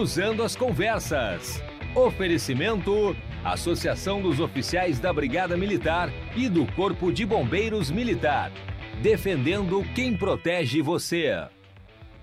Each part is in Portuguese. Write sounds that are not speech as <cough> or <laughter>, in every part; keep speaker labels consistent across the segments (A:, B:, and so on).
A: Cruzando as Conversas. Oferecimento: Associação dos Oficiais da Brigada Militar e do Corpo de Bombeiros Militar. Defendendo quem protege você.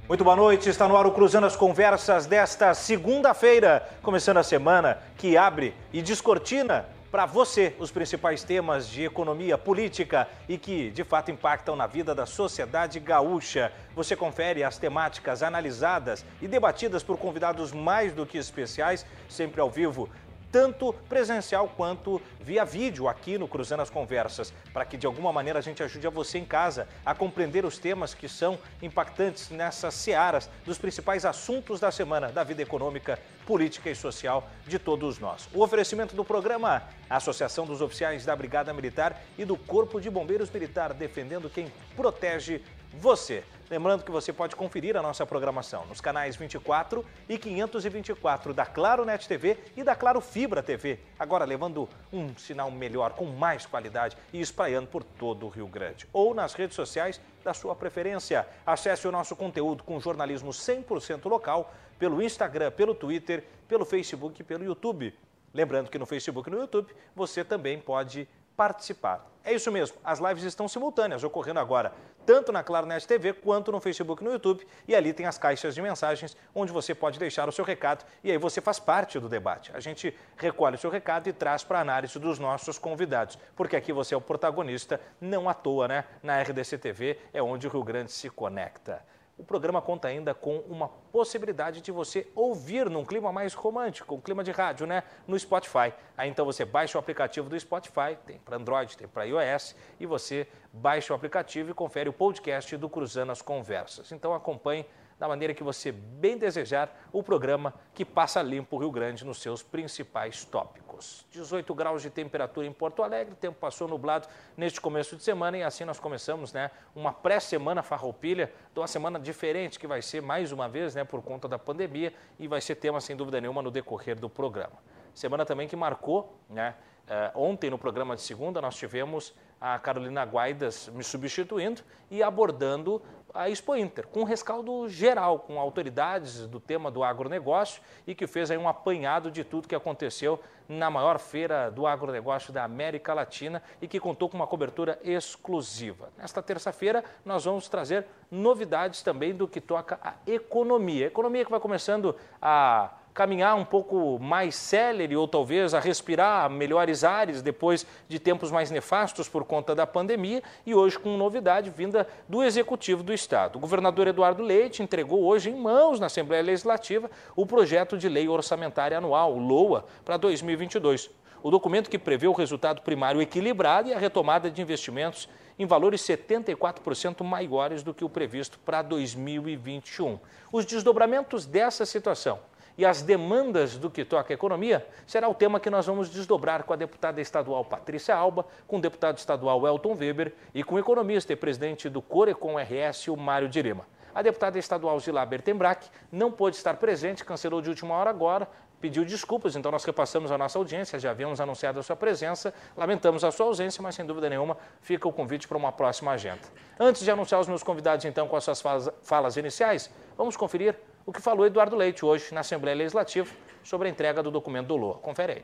B: Muito boa noite, está no ar o Cruzando as Conversas desta segunda-feira, começando a semana que abre e descortina para você os principais temas de economia, política e que de fato impactam na vida da sociedade gaúcha. Você confere as temáticas analisadas e debatidas por convidados mais do que especiais, sempre ao vivo tanto presencial quanto via vídeo aqui no Cruzando as Conversas, para que de alguma maneira a gente ajude a você em casa a compreender os temas que são impactantes nessas searas dos principais assuntos da semana da vida econômica, política e social de todos nós. O oferecimento do programa, a Associação dos Oficiais da Brigada Militar e do Corpo de Bombeiros Militar, defendendo quem protege você. Lembrando que você pode conferir a nossa programação nos canais 24 e 524 da Claro Net TV e da Claro Fibra TV, agora levando um sinal melhor, com mais qualidade e espraiando por todo o Rio Grande. Ou nas redes sociais da sua preferência. Acesse o nosso conteúdo com jornalismo 100% local pelo Instagram, pelo Twitter, pelo Facebook e pelo YouTube. Lembrando que no Facebook e no YouTube você também pode participar. É isso mesmo, as lives estão simultâneas, ocorrendo agora, tanto na Claronet TV quanto no Facebook e no YouTube. E ali tem as caixas de mensagens, onde você pode deixar o seu recado e aí você faz parte do debate. A gente recolhe o seu recado e traz para análise dos nossos convidados, porque aqui você é o protagonista, não à toa, né? Na RDC TV é onde o Rio Grande se conecta. O programa conta ainda com uma possibilidade de você ouvir num clima mais romântico, um clima de rádio, né? No Spotify. Aí então você baixa o aplicativo do Spotify, tem para Android, tem para iOS, e você baixa o aplicativo e confere o podcast do Cruzando as Conversas. Então acompanhe da maneira que você bem desejar o programa que passa limpo o Rio Grande nos seus principais tópicos. 18 graus de temperatura em Porto Alegre, tempo passou nublado neste começo de semana e assim nós começamos né, uma pré-semana farroupilha, de uma semana diferente que vai ser mais uma vez né, por conta da pandemia e vai ser tema sem dúvida nenhuma no decorrer do programa. Semana também que marcou, né, uh, ontem no programa de segunda nós tivemos a Carolina Guaidas me substituindo e abordando a Expo Inter, com um rescaldo geral, com autoridades do tema do agronegócio e que fez aí um apanhado de tudo que aconteceu na maior feira do agronegócio da América Latina e que contou com uma cobertura exclusiva. Nesta terça-feira, nós vamos trazer novidades também do que toca a economia. Economia que vai começando a caminhar um pouco mais célere ou talvez a respirar melhores ares depois de tempos mais nefastos por conta da pandemia e hoje com novidade vinda do Executivo do Estado. O governador Eduardo Leite entregou hoje em mãos na Assembleia Legislativa o projeto de lei orçamentária anual, LOA, para 2022. O documento que prevê o resultado primário equilibrado e a retomada de investimentos em valores 74% maiores do que o previsto para 2021. Os desdobramentos dessa situação e as demandas do que toca a economia será o tema que nós vamos desdobrar com a deputada estadual Patrícia Alba, com o deputado estadual Elton Weber e com o economista e presidente do Corecon RS, o Mário Dirima. A deputada estadual Gilá Bertembrack não pôde estar presente, cancelou de última hora agora, pediu desculpas, então nós repassamos a nossa audiência, já havíamos anunciado a sua presença, lamentamos a sua ausência, mas sem dúvida nenhuma fica o convite para uma próxima agenda. Antes de anunciar os meus convidados então com as suas falas iniciais, vamos conferir o que falou Eduardo Leite hoje na Assembleia Legislativa sobre a entrega do documento do LOA. Confere aí.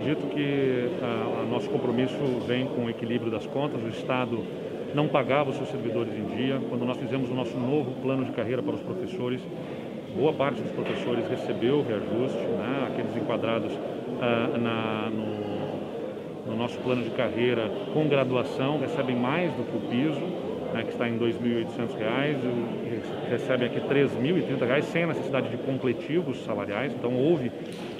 C: Dito que o ah, nosso compromisso vem com o equilíbrio das contas, o Estado não pagava os seus servidores em dia. Quando nós fizemos o nosso novo plano de carreira para os professores, boa parte dos professores recebeu o reajuste, né? aqueles enquadrados ah, na, no, no nosso plano de carreira com graduação recebem mais do que o piso né, que está em R$ 2.800, recebem aqui R$ 3.030, sem a necessidade de completivos salariais, então houve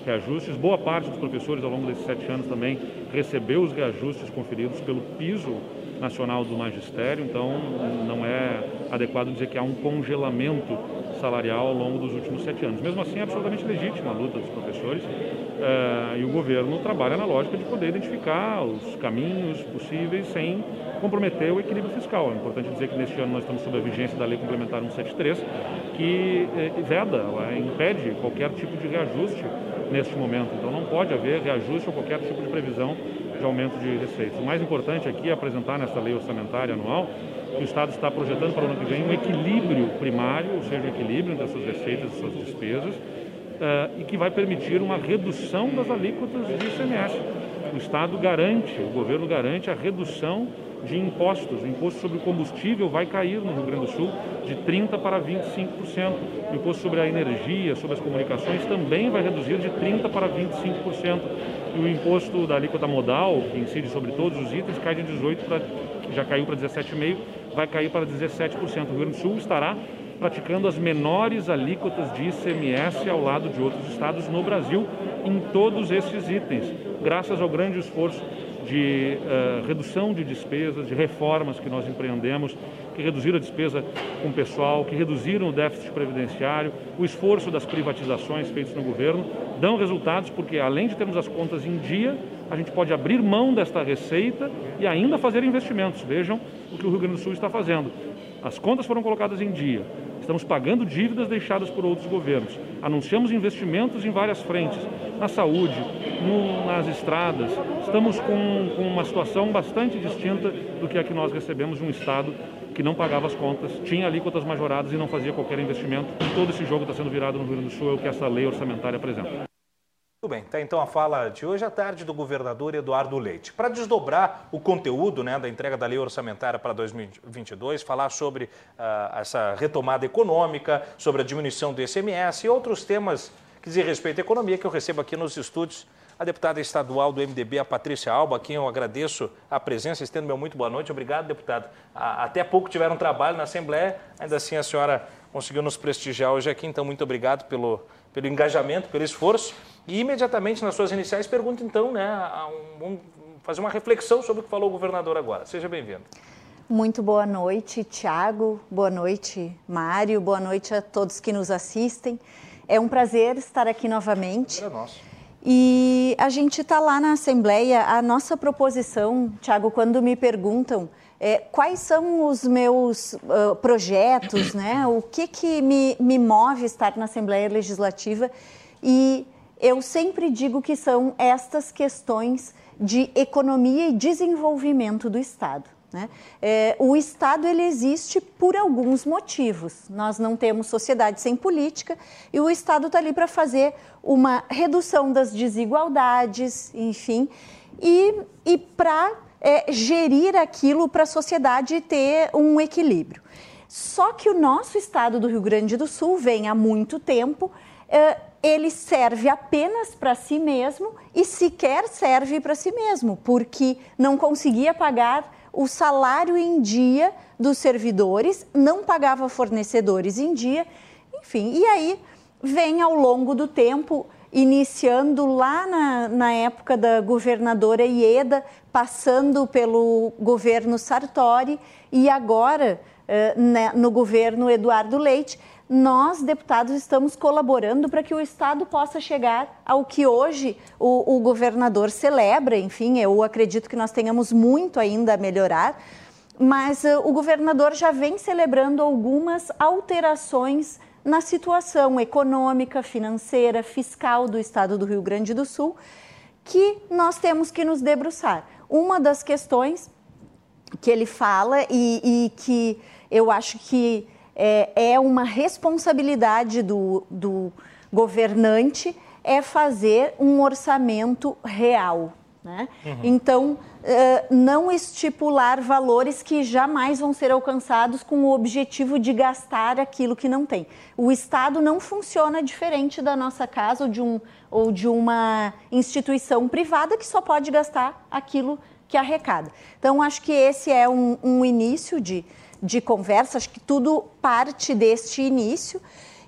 C: reajustes. Boa parte dos professores ao longo desses sete anos também recebeu os reajustes conferidos pelo piso nacional do magistério, então não é adequado dizer que há um congelamento salarial ao longo dos últimos sete anos. Mesmo assim, é absolutamente legítima a luta dos professores uh, e o governo trabalha na lógica de poder identificar os caminhos possíveis sem comprometer o equilíbrio fiscal. É importante dizer que neste ano nós estamos sob a vigência da Lei Complementar 173, que eh, veda, impede qualquer tipo de reajuste neste momento. Então não pode haver reajuste ou qualquer tipo de previsão de aumento de receitas. O mais importante aqui é apresentar nessa lei orçamentária anual que o Estado está projetando para o ano que vem um equilíbrio primário, ou seja, um equilíbrio entre receitas e suas despesas, uh, e que vai permitir uma redução das alíquotas de ICMS. O Estado garante, o governo garante a redução de impostos. O imposto sobre o combustível vai cair no Rio Grande do Sul de 30% para 25%. O imposto sobre a energia, sobre as comunicações, também vai reduzir de 30% para 25%. E o imposto da alíquota modal, que incide sobre todos os itens, cai de 18% para, já caiu para 17,5%, vai cair para 17%. O Rio Grande do Sul estará praticando as menores alíquotas de ICMS ao lado de outros estados no Brasil em todos esses itens, graças ao grande esforço de uh, redução de despesas, de reformas que nós empreendemos, que reduziram a despesa com pessoal, que reduziram o déficit previdenciário, o esforço das privatizações feitas no governo, dão resultados porque, além de termos as contas em dia, a gente pode abrir mão desta receita e ainda fazer investimentos. Vejam o que o Rio Grande do Sul está fazendo. As contas foram colocadas em dia, estamos pagando dívidas deixadas por outros governos, anunciamos investimentos em várias frentes, na saúde, no, nas estradas. Estamos com, com uma situação bastante distinta do que a que nós recebemos de um Estado que não pagava as contas, tinha alíquotas majoradas e não fazia qualquer investimento. Todo esse jogo está sendo virado no Rio Grande do Sul, é o que essa lei orçamentária apresenta.
B: Muito bem, tá então a fala de hoje à tarde do governador Eduardo Leite. Para desdobrar o conteúdo né, da entrega da lei orçamentária para 2022, falar sobre uh, essa retomada econômica, sobre a diminuição do ICMS e outros temas que dizem respeito à economia que eu recebo aqui nos estúdios a deputada estadual do MDB, a Patrícia Alba, a quem eu agradeço a presença, estendo meu muito boa noite. Obrigado, deputado. Até pouco tiveram trabalho na Assembleia, ainda assim a senhora conseguiu nos prestigiar hoje aqui, então muito obrigado pelo, pelo engajamento, pelo esforço. E imediatamente nas suas iniciais, pergunto então, né, um, fazer uma reflexão sobre o que falou o governador agora. Seja bem-vindo.
D: Muito boa noite, Tiago. Boa noite, Mário. Boa noite a todos que nos assistem. É um prazer estar aqui novamente.
B: É nosso.
D: E a gente está lá na Assembleia. A nossa proposição, Tiago, quando me perguntam é, quais são os meus uh, projetos, né? o que, que me, me move estar na Assembleia Legislativa, e eu sempre digo que são estas questões de economia e desenvolvimento do Estado. Né? É, o Estado ele existe por alguns motivos. Nós não temos sociedade sem política e o Estado está ali para fazer uma redução das desigualdades, enfim, e, e para é, gerir aquilo para a sociedade ter um equilíbrio. Só que o nosso Estado do Rio Grande do Sul vem há muito tempo. É, ele serve apenas para si mesmo e sequer serve para si mesmo, porque não conseguia pagar o salário em dia dos servidores, não pagava fornecedores em dia, enfim. E aí vem ao longo do tempo, iniciando lá na, na época da governadora Ieda, passando pelo governo Sartori e agora eh, né, no governo Eduardo Leite, nós, deputados, estamos colaborando para que o Estado possa chegar ao que hoje o, o, governador celebra. Enfim, eu acredito que nós tenhamos muito ainda a melhorar, mas uh, o governador já vem celebrando algumas alterações na situação econômica, financeira, fiscal do Estado do Rio Grande do Sul, que nós temos que nos debruçar. Uma das questões que ele fala e, e que eu acho que é, é uma responsabilidade do, do governante é fazer um orçamento real. Né? Uhum. Então, não estipular valores que jamais vão ser alcançados com o objetivo de gastar aquilo que não tem. O Estado não funciona diferente da nossa casa ou de, um, ou de uma instituição privada que só pode gastar aquilo que arrecada. Então, acho que esse é um, um início de, de conversa, acho que tudo parte deste início.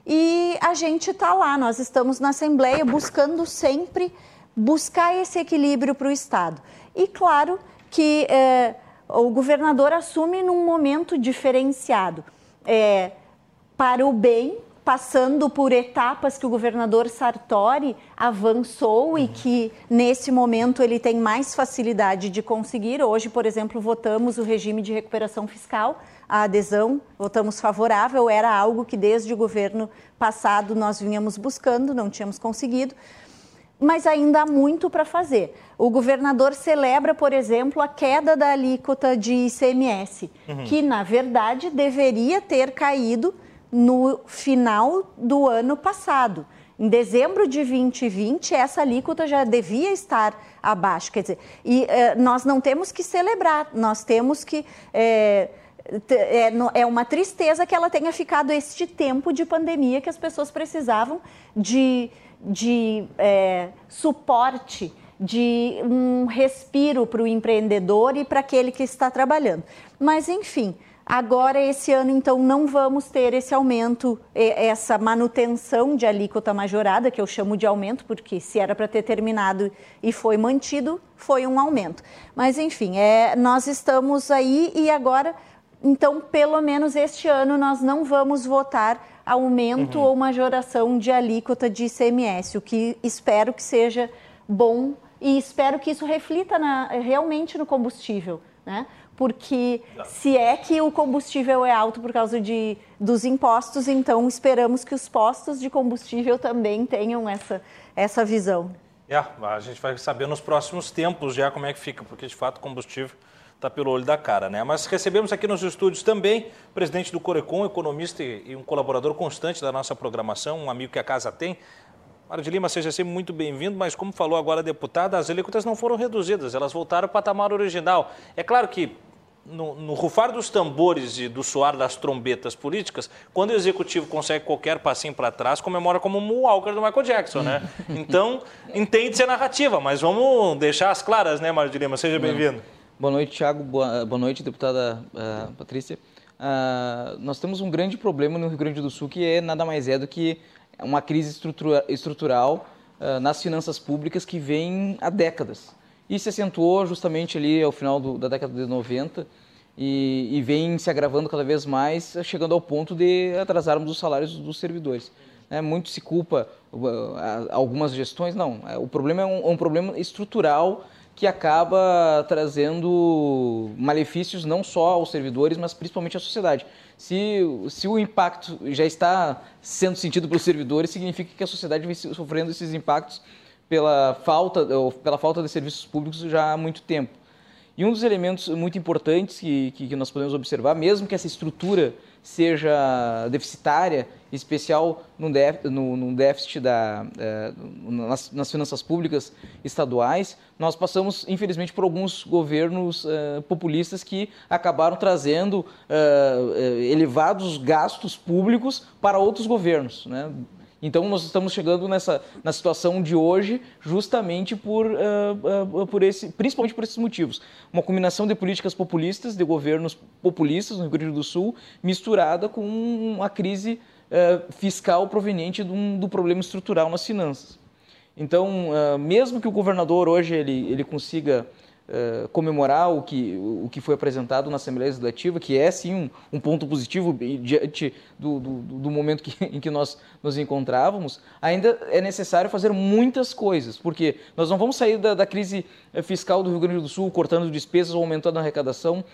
D: E a gente está lá, nós estamos na Assembleia buscando sempre buscar esse equilíbrio para o Estado. E claro que é, o governador assume num momento diferenciado é, para o bem passando por etapas que o governador Sartori avançou uhum. e que nesse momento ele tem mais facilidade de conseguir. Hoje, por exemplo, votamos o regime de recuperação fiscal, a adesão, votamos favorável, era algo que desde o governo passado nós vínhamos buscando, não tínhamos conseguido. Mas ainda há muito para fazer. O governador celebra, por exemplo, a queda da alíquota de ICMS, uhum. que na verdade deveria ter caído no final do ano passado. Em dezembro de 2020, essa alíquota já devia estar abaixo. Quer dizer, e eh, nós não temos que celebrar, nós temos que. Eh, é, é uma tristeza que ela tenha ficado este tempo de pandemia que as pessoas precisavam de, de é, suporte, de um respiro para o empreendedor e para aquele que está trabalhando. Mas, enfim, Agora, esse ano, então, não vamos ter esse aumento, essa manutenção de alíquota majorada, que eu chamo de aumento, porque se era para ter terminado e foi mantido, foi um aumento. Mas, enfim, é, nós estamos aí e agora, então, pelo menos este ano, nós não vamos votar aumento uhum. ou majoração de alíquota de ICMS, o que espero que seja bom e espero que isso reflita na, realmente no combustível. Né? porque se é que o combustível é alto por causa de, dos impostos, então esperamos que os postos de combustível também tenham essa, essa visão.
B: É, a gente vai saber nos próximos tempos já como é que fica, porque de fato o combustível está pelo olho da cara, né? Mas recebemos aqui nos estúdios também o presidente do Corecon, economista e um colaborador constante da nossa programação, um amigo que a casa tem. Mário de Lima, seja sempre muito bem-vindo, mas como falou agora a deputada, as alíquotas não foram reduzidas, elas voltaram ao patamar original. É claro que no, no, rufar dos tambores e do soar das trombetas políticas, quando o executivo consegue qualquer passinho para trás, comemora como o Walker do Michael Jackson, né? <laughs> Então, entende-se a narrativa, mas vamos deixar as claras, né, Mário de Lima? Seja bem-vindo.
E: Boa noite, Thiago. Boa, boa noite, deputada uh, Patrícia. Uh, nós temos um grande problema no Rio Grande do Sul, que é nada mais é do que uma crise estrutura, estrutural uh, nas finanças públicas que vem há décadas e se acentuou justamente ali ao final do, da década de 90 e, e, vem se agravando cada vez mais, chegando ao ponto de atrasarmos os salários dos servidores. É, muito se culpa uh, algumas gestões, não. É, o problema é um, é um problema estrutural que acaba trazendo malefícios não só aos servidores, mas principalmente à sociedade. Se, se o impacto já está sendo sentido pelos servidores, significa que a sociedade vem sofrendo esses impactos pela falta, pela falta de serviços públicos já há muito tempo. E um dos elementos muito importantes que, que, que nós podemos observar, mesmo que essa estrutura seja deficitária, especial no, no, no déficit da, eh, nas, nas, finanças públicas estaduais, nós passamos, infelizmente, por alguns governos eh, populistas que acabaram trazendo eh, elevados gastos públicos para outros governos. Né? Então nós estamos chegando nessa na situação de hoje justamente por, uh, uh, por esse, principalmente por esses motivos. Uma combinação de políticas populistas, de governos populistas no Rio Grande do Sul, misturada com uma crise uh, fiscal proveniente do, do, problema estrutural nas finanças. Então, mesmo que o governador hoje ele, ele consiga uh, comemorar o que, o que foi apresentado na Assembleia Legislativa, que é sim um, um ponto positivo diante do, do, do momento que, <laughs> em que nós nos encontrávamos, ainda é necessário fazer muitas coisas, porque nós não vamos sair da, da crise fiscal do Rio Grande do Sul cortando despesas ou aumentando a arrecadação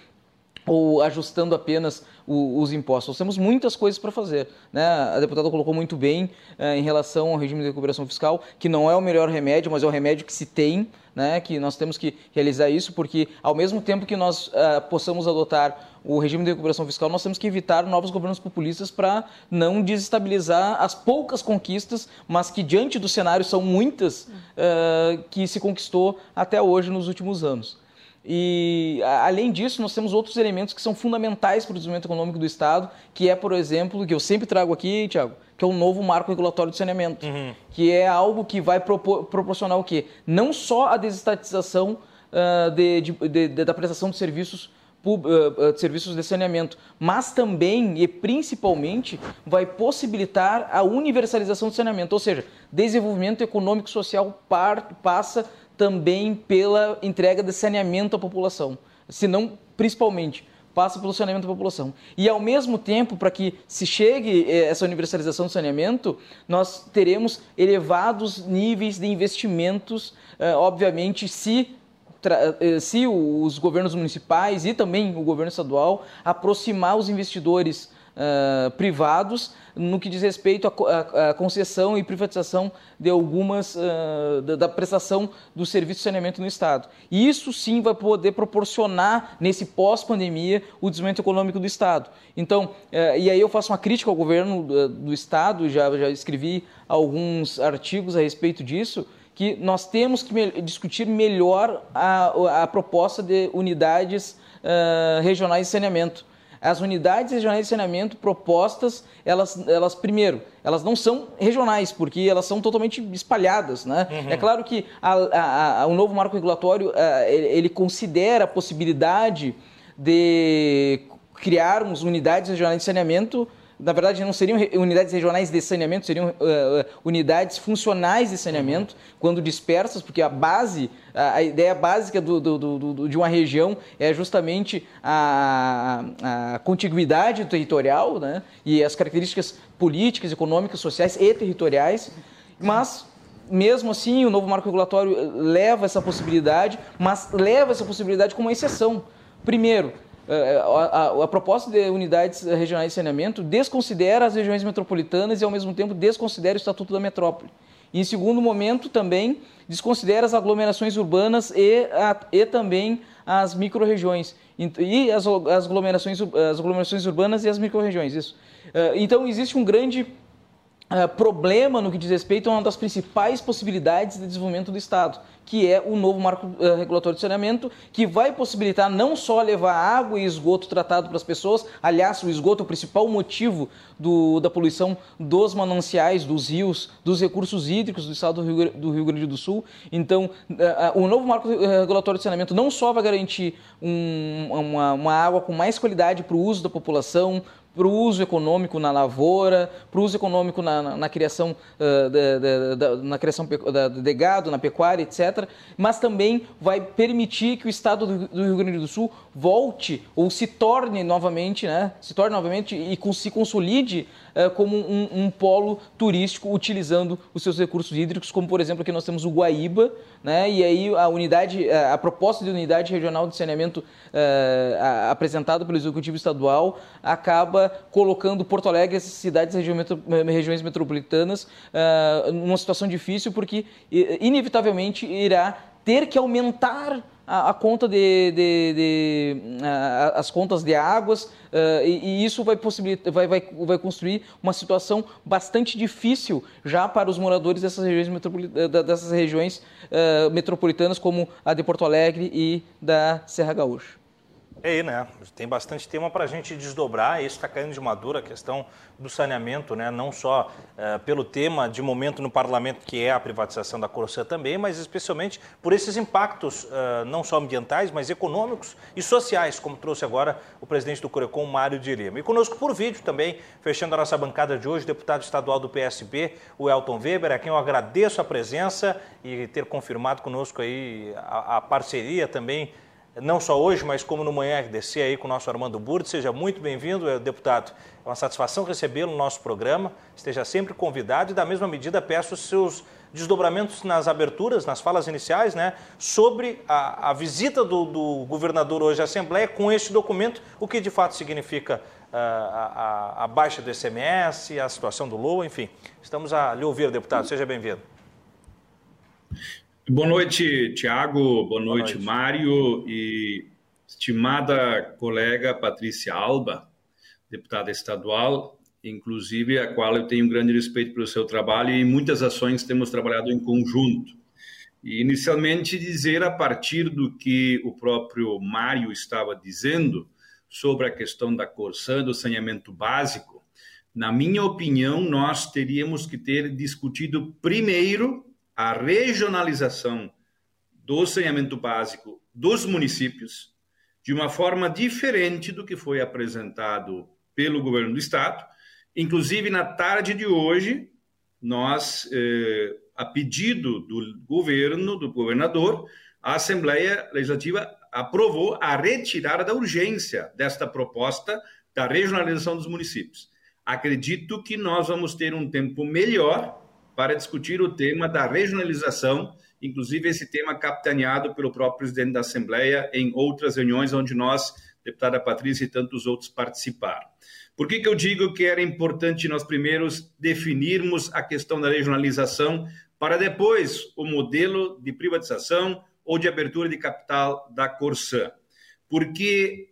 E: ou ajustando apenas o, os impostos. Nós temos muitas coisas para fazer. Né? A deputada colocou muito bem eh, em relação ao regime de recuperação fiscal, que não é o melhor remédio, mas é o remédio que se tem, né? que nós temos que realizar isso, porque ao mesmo tempo que nós uh, possamos adotar o regime de recuperação fiscal, nós temos que evitar novos governos populistas para não desestabilizar as poucas conquistas, mas que diante do cenário são muitas, uh, que se conquistou até hoje nos últimos anos. E, além disso, nós temos outros elementos que são fundamentais para o desenvolvimento econômico do Estado, que é, por exemplo, que eu sempre trago aqui, Tiago, que é o novo marco regulatório de saneamento, uhum. que é algo que vai propor, proporcionar o quê? Não só a desestatização uh, de, de, de, da prestação de serviços ah, de serviços de saneamento, mas também e principalmente vai possibilitar a universalização do saneamento, ou seja, desenvolvimento econômico e social par, passa também pela entrega de saneamento à população, se não principalmente passa pelo saneamento da população. E ao mesmo tempo, para que se chegue eh, essa universalização do saneamento, nós teremos elevados níveis de investimentos, eh, obviamente, se eh, se os governos municipais e também o governo estadual aproximar os investidores uh, privados no que diz respeito à, concessão e privatização de algumas uh, da, da, prestação do serviço de saneamento no Estado. E isso sim vai poder proporcionar, nesse pós-pandemia, o desenvolvimento econômico do Estado. Então, uh, e aí eu faço uma crítica ao governo do, do Estado, já, já escrevi alguns artigos a respeito disso, que nós temos que me discutir melhor a, a proposta de unidades uh, regionais de saneamento. As unidades regionais de saneamento propostas, elas, elas primeiro, elas não são regionais, porque elas são totalmente espalhadas. Né? Uhum. É claro que a, a, a, o novo marco regulatório, uh, ele, ele considera a possibilidade de criarmos unidades regionais de saneamento na verdade, não seriam unidades regionais de saneamento, seriam uh, unidades funcionais de saneamento, uhum. quando dispersas, porque a base, a, ideia básica do, do, do, de uma região é justamente a, a, contiguidade territorial né, e as características políticas, econômicas, sociais e territoriais, mas mesmo assim, o novo marco regulatório leva essa possibilidade, mas leva essa possibilidade como uma exceção. Primeiro, a, a, a, proposta de unidades regionais de saneamento desconsidera as regiões metropolitanas e, ao mesmo tempo, desconsidera o Estatuto da Metrópole. E, em segundo momento, também desconsidera as aglomerações urbanas e, a, e também as micro-regiões. E as, as, aglomerações, as aglomerações urbanas e as micro-regiões, isso. É, então, existe um grande Uh, problema no que diz respeito a uma das principais possibilidades de desenvolvimento do Estado, que é o novo marco uh, regulatório de saneamento, que vai possibilitar não só levar água e esgoto tratado para as pessoas, aliás, o esgoto é o principal motivo do, da poluição dos mananciais, dos rios, dos recursos hídricos do Estado do Rio, do Rio Grande do Sul. Então, uh, o novo marco regulatório de saneamento não só vai garantir um, uma, uma água com mais qualidade para o uso da população, para o uso econômico na lavoura, para o uso econômico na, na, na criação, uh, de, de, de, na criação de gado, na pecuária, etc. Mas também vai permitir que o Estado do, do, Rio Grande do Sul volte ou se torne novamente, né, se torne novamente e se consolide como um, um, polo turístico utilizando os seus recursos hídricos, como por exemplo aqui nós temos o Guaíba, né, e aí a unidade, a, a proposta de unidade regional de saneamento uh, apresentada pelo Executivo Estadual acaba colocando Porto Alegre e essas cidades regiões metropolitanas uh, numa situação difícil, porque inevitavelmente irá ter que aumentar a, conta de, de, de as contas de águas uh, e, e, isso vai possibilitar vai, vai, vai construir uma situação bastante difícil já para os moradores dessas regiões, dessas regiões uh, metropolitanas como a de Porto Alegre e da Serra Gaúcha.
B: É aí, né? Tem bastante tema para a gente desdobrar. Isso está caindo de madura a questão do saneamento, né? Não só uh, pelo tema de momento no parlamento, que é a privatização da Corsã também, mas especialmente por esses impactos, uh, não só ambientais, mas econômicos e sociais, como trouxe agora o presidente do Corecon, Mário de Lima. E conosco por vídeo também, fechando a nossa bancada de hoje, deputado estadual do PSB, o Elton Weber, a quem eu agradeço a presença e ter confirmado conosco aí a, a parceria também não só hoje, mas como no Manhã RDC aí com o nosso Armando Burdi. Seja muito bem-vindo, eh, deputado. É uma satisfação recebê-lo no nosso programa. Esteja sempre convidado e, da mesma medida, peço os seus desdobramentos nas aberturas, nas falas iniciais, né, sobre a, a visita do, do, governador hoje à Assembleia com este documento, o que de fato significa uh, a, a, baixa do SMS, a situação do LOA, enfim. Estamos a lhe ouvir, deputado. Seja bem-vindo.
F: Boa noite, Tiago. Boa, Boa noite, noite, Mário. E estimada colega Patrícia Alba, deputada estadual, inclusive a qual eu tenho um grande respeito pelo seu trabalho e muitas ações temos trabalhado em conjunto. E inicialmente dizer a partir do que o próprio Mário estava dizendo sobre a questão da Corsã, do saneamento básico, na minha opinião, nós teríamos que ter discutido primeiro a regionalização do saneamento básico dos municípios de uma forma diferente do que foi apresentado pelo governo do estado. Inclusive, na tarde de hoje, nós, eh, a pedido do governo, do governador, a Assembleia Legislativa aprovou a retirada da urgência desta proposta da regionalização dos municípios. Acredito que nós vamos ter um tempo melhor para discutir o tema da regionalização, inclusive esse tema capitaneado pelo próprio presidente da Assembleia em outras reuniões onde nós deputada Patrícia e tantos outros participaram. Por que, que eu digo que era importante nós primeiros definirmos a questão da regionalização para depois o modelo de privatização ou de abertura de capital da Corsã? Porque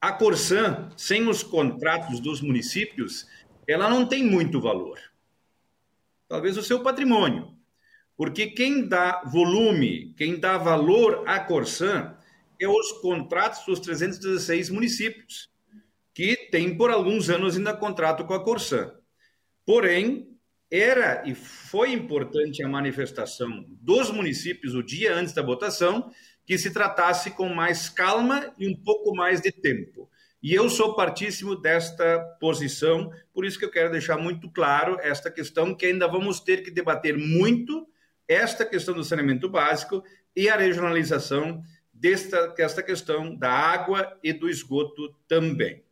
F: a Corsã, sem os contratos dos municípios, ela não tem muito valor. Talvez o seu patrimônio. Porque quem dá volume, quem dá valor à Corsã é os contratos dos 316 municípios, que tem por alguns anos ainda contrato com a Corsã. Porém, era e foi importante a manifestação dos municípios o dia antes da votação que se tratasse com mais calma e um pouco mais de tempo. E eu sou partíssimo desta posição, por isso que eu quero deixar muito claro esta questão que ainda vamos ter que debater muito esta questão do saneamento básico e a regionalização desta, desta questão da água e do esgoto também.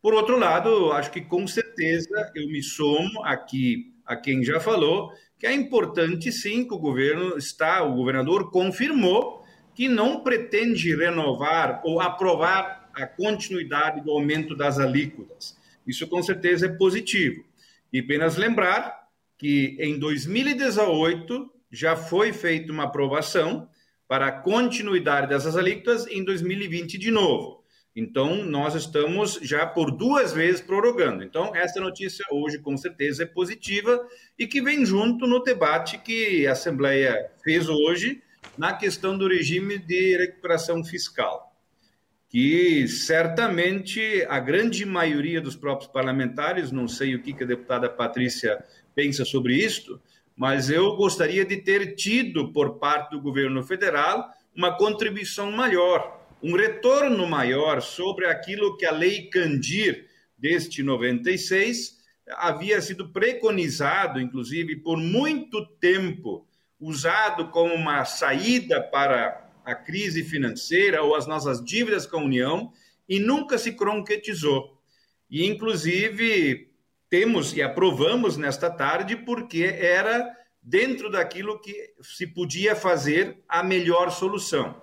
F: Por outro lado, acho que com certeza eu me somo aqui a quem já falou que é importante sim que o governo está, o governador confirmou que não pretende renovar ou aprovar a continuidade do aumento das alíquotas. Isso com certeza é positivo. E apenas lembrar que em 2018 já foi feita uma aprovação para a continuidade dessas alíquotas em 2020 de novo. Então, nós estamos já por duas vezes prorrogando. Então, essa notícia hoje, com certeza, é positiva e que vem junto no debate que a Assembleia fez hoje na questão do regime de recuperação fiscal, que certamente a grande maioria dos próprios parlamentares, não sei o que a deputada Patrícia pensa sobre isto, mas eu gostaria de ter tido, por parte do governo federal, uma contribuição maior, um retorno maior sobre aquilo que a Lei Candir, deste 96, havia sido preconizado, inclusive, por muito tempo, usado como uma saída para a crise financeira ou as nossas dívidas com a União, e nunca se concretizou. E, inclusive, temos e aprovamos nesta tarde porque era dentro daquilo que se podia fazer a melhor solução.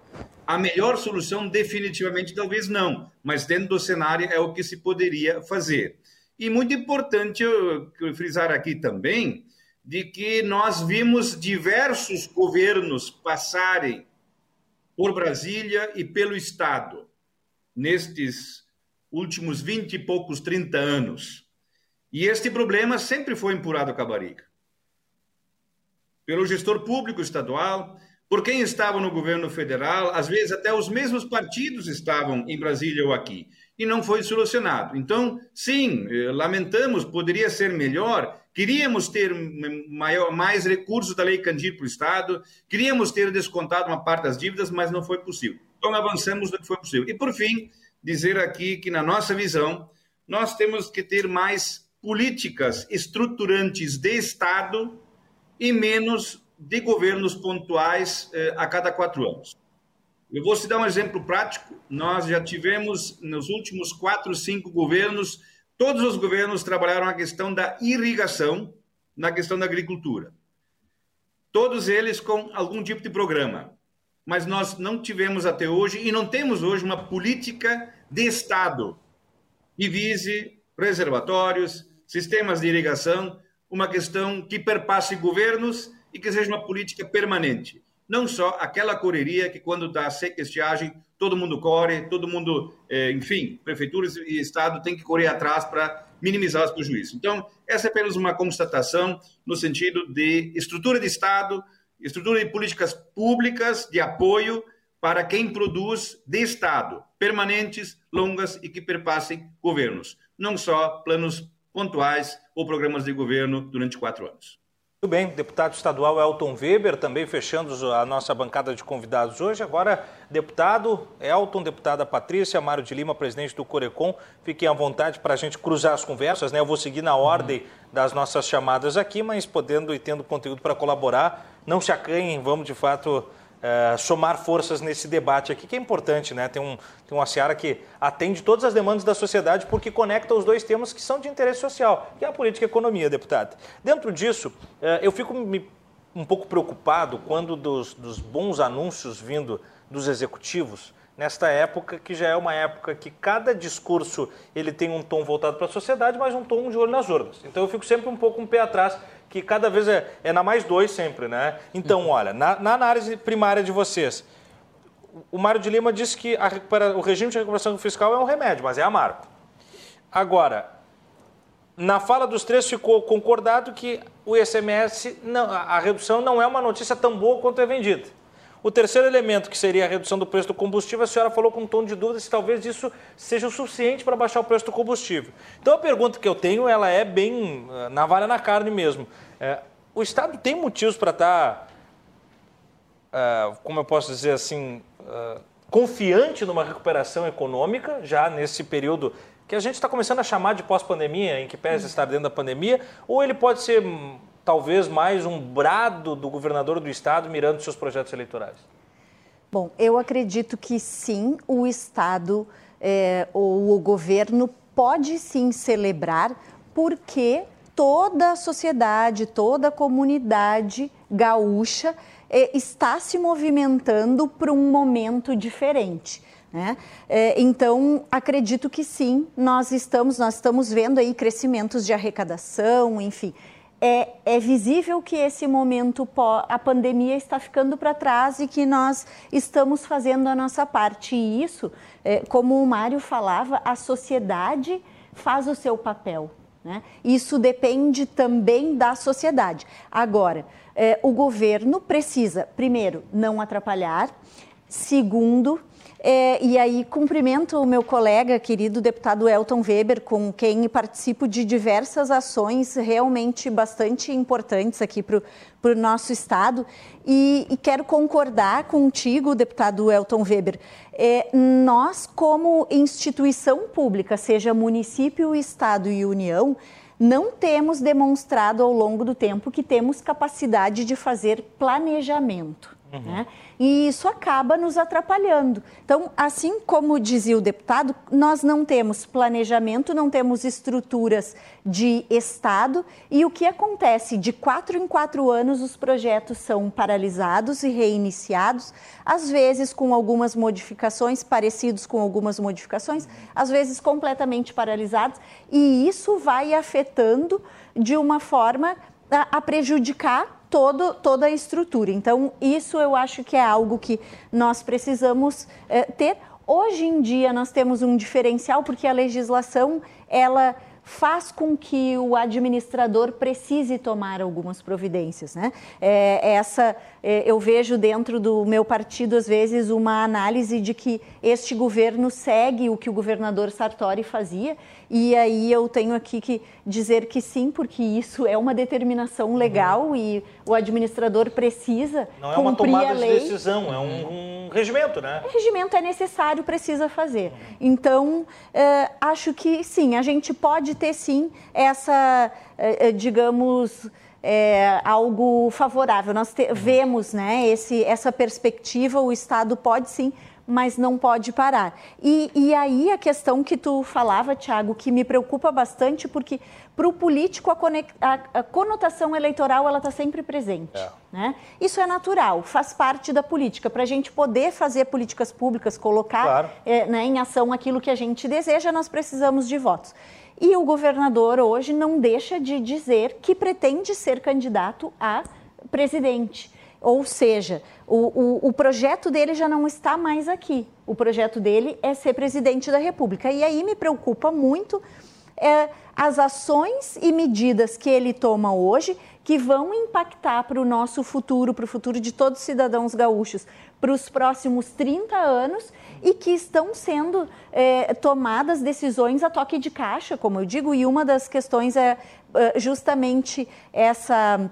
F: A melhor solução, definitivamente, talvez não, mas dentro do cenário é o que se poderia fazer. E muito importante eu, frisar aqui também de que nós vimos diversos governos passarem por Brasília e pelo Estado nestes últimos vinte e poucos, trinta anos. E este problema sempre foi empurrado com a barriga. Pelo gestor público estadual, por quem estava no governo federal, às vezes até os mesmos partidos estavam em Brasília ou aqui, e não foi solucionado. Então, sim, eh, lamentamos, poderia ser melhor, queríamos ter maior, mais recursos da Lei Candir para o Estado, queríamos ter descontado uma parte das dívidas, mas não foi possível. Então, avançamos do que foi possível. E, por fim, dizer aqui que, na nossa visão, nós temos que ter mais políticas estruturantes de Estado e menos de governos pontuais eh, a cada quatro anos. Eu vou te dar um exemplo prático. Nós já tivemos, nos últimos quatro, cinco governos, todos os governos trabalharam a questão da irrigação na questão da agricultura. Todos eles com algum tipo de programa. Mas nós não tivemos até hoje e não temos hoje uma política de Estado que vise reservatórios, sistemas de irrigação, uma questão que perpasse governos e que seja uma política permanente. Não só aquela correria que, quando dá seca estiagem, todo mundo corre, todo mundo, eh, enfim, prefeituras e Estado tem que correr atrás para minimizar os prejuízos. Então, essa é apenas uma constatação no sentido de estrutura de Estado, estrutura de políticas públicas de apoio para quem produz de Estado, permanentes, longas e que perpassem governos, não só planos pontuais ou programas de governo durante quatro anos.
B: Muito bem, deputado estadual Elton Weber, também fechando a nossa bancada de convidados hoje. Agora, deputado Elton, deputada Patrícia, Mário de Lima, presidente do Corecon, fiquem à vontade para a gente cruzar as conversas, né? Eu vou seguir na ordem das nossas chamadas aqui, mas podendo e tendo conteúdo para colaborar, não se acanhem, vamos de fato é, somar forças nesse debate aqui, que é importante, né? Tem, um, tem uma seara que atende todas as demandas da sociedade porque conecta os dois temas que são de interesse social, que é a política e a economia, deputado. Dentro disso, é, eu fico um pouco preocupado quando dos, dos bons anúncios vindo dos executivos, nesta época que já é uma época que cada discurso ele tem um tom voltado para a sociedade, mas um tom de olho nas urnas. Então eu fico sempre um pouco um pé atrás, que cada vez é, é na mais dois sempre, né? Então, olha, na, na análise primária de vocês, o Mário de Lima disse que o regime de recuperação fiscal é um remédio, mas é amargo. Agora, na fala dos três ficou concordado que o ICMS, não, a redução não é uma notícia tão boa quanto é vendida. O terceiro elemento, que seria a redução do preço do combustível, a senhora falou com um tom de dúvida se talvez isso seja o suficiente para baixar o preço do combustível. Então a pergunta que eu tenho, ela é bem eh, na vara na carne mesmo. É, o Estado tem motivos para estar, tá, uh, como eu posso dizer assim, uh, confiante numa recuperação econômica, já nesse período que a gente está começando a chamar de pós-pandemia, em que pese estar dentro da pandemia, ou ele pode ser hum, talvez mais um brado do governador do estado mirando seus projetos eleitorais?
D: Bom, eu acredito que sim, o estado é, ou o governo pode sim celebrar, porque toda a sociedade, toda a comunidade gaúcha é, está se movimentando para um momento diferente. Né? É, então, acredito que sim, nós estamos, nós estamos vendo aí crescimentos de arrecadação, enfim. É, é visível que esse momento, a pandemia está ficando para trás e que nós estamos fazendo a nossa parte. E isso, é, como o Mário falava, a sociedade faz o seu papel. Né? Isso depende também da sociedade. Agora, é, o governo precisa, primeiro, não atrapalhar, segundo, é, e aí cumprimento o meu colega, querido deputado Elton Weber, com quem participo de diversas ações realmente bastante importantes aqui para o nosso Estado. E, e, quero concordar contigo, deputado Elton Weber. É, nós, como instituição pública, seja município, Estado e União, não temos demonstrado ao longo do tempo que temos capacidade de fazer planejamento. Uhum. Né? E isso acaba nos atrapalhando. Então, assim como dizia o deputado, nós não temos planejamento, não temos estruturas de Estado, e o que acontece? De quatro em quatro anos, os projetos são paralisados e reiniciados, às vezes com algumas modificações, parecidos com algumas modificações, às vezes completamente paralisados, e isso vai afetando de uma forma a, a prejudicar todo, toda a estrutura. Então, isso eu acho que é algo que nós precisamos é, ter. Hoje em dia, nós temos um diferencial, porque a legislação, ela faz com que o administrador precise tomar algumas providências. Né? É, essa, é, eu vejo dentro do meu partido, às vezes, uma análise de que este governo segue o que o governador Sartori fazia, e aí eu tenho aqui que dizer que sim, porque isso é uma determinação uhum. legal uhum. e o administrador precisa
B: Não é uma tomada de decisão, é um, um regimento, né?
D: O regimento é necessário, precisa fazer. Uhum. Então, é, acho que sim, a gente pode ter sim essa, é, digamos, é, algo favorável. Nós te, vemos né, esse, essa perspectiva, o Estado pode sim mas não pode parar. E, e aí a questão que tu falava, Tiago, que me preocupa bastante, porque para o político a, a, a, conotação eleitoral ela está sempre presente. É. Né? Isso é natural, faz parte da política. Para a gente poder fazer políticas públicas, colocar claro. é, né, em ação aquilo que a gente deseja, nós precisamos de votos. E o governador hoje não deixa de dizer que pretende ser candidato a presidente. Ou seja, o, o, o, projeto dele já não está mais aqui. O projeto dele é ser presidente da República. E aí me preocupa muito é, as ações e medidas que ele toma hoje que vão impactar para o nosso futuro, para o futuro de todos os cidadãos gaúchos, para os próximos 30 anos e que estão sendo é, tomadas decisões a toque de caixa, como eu digo, e uma das questões é, é justamente essa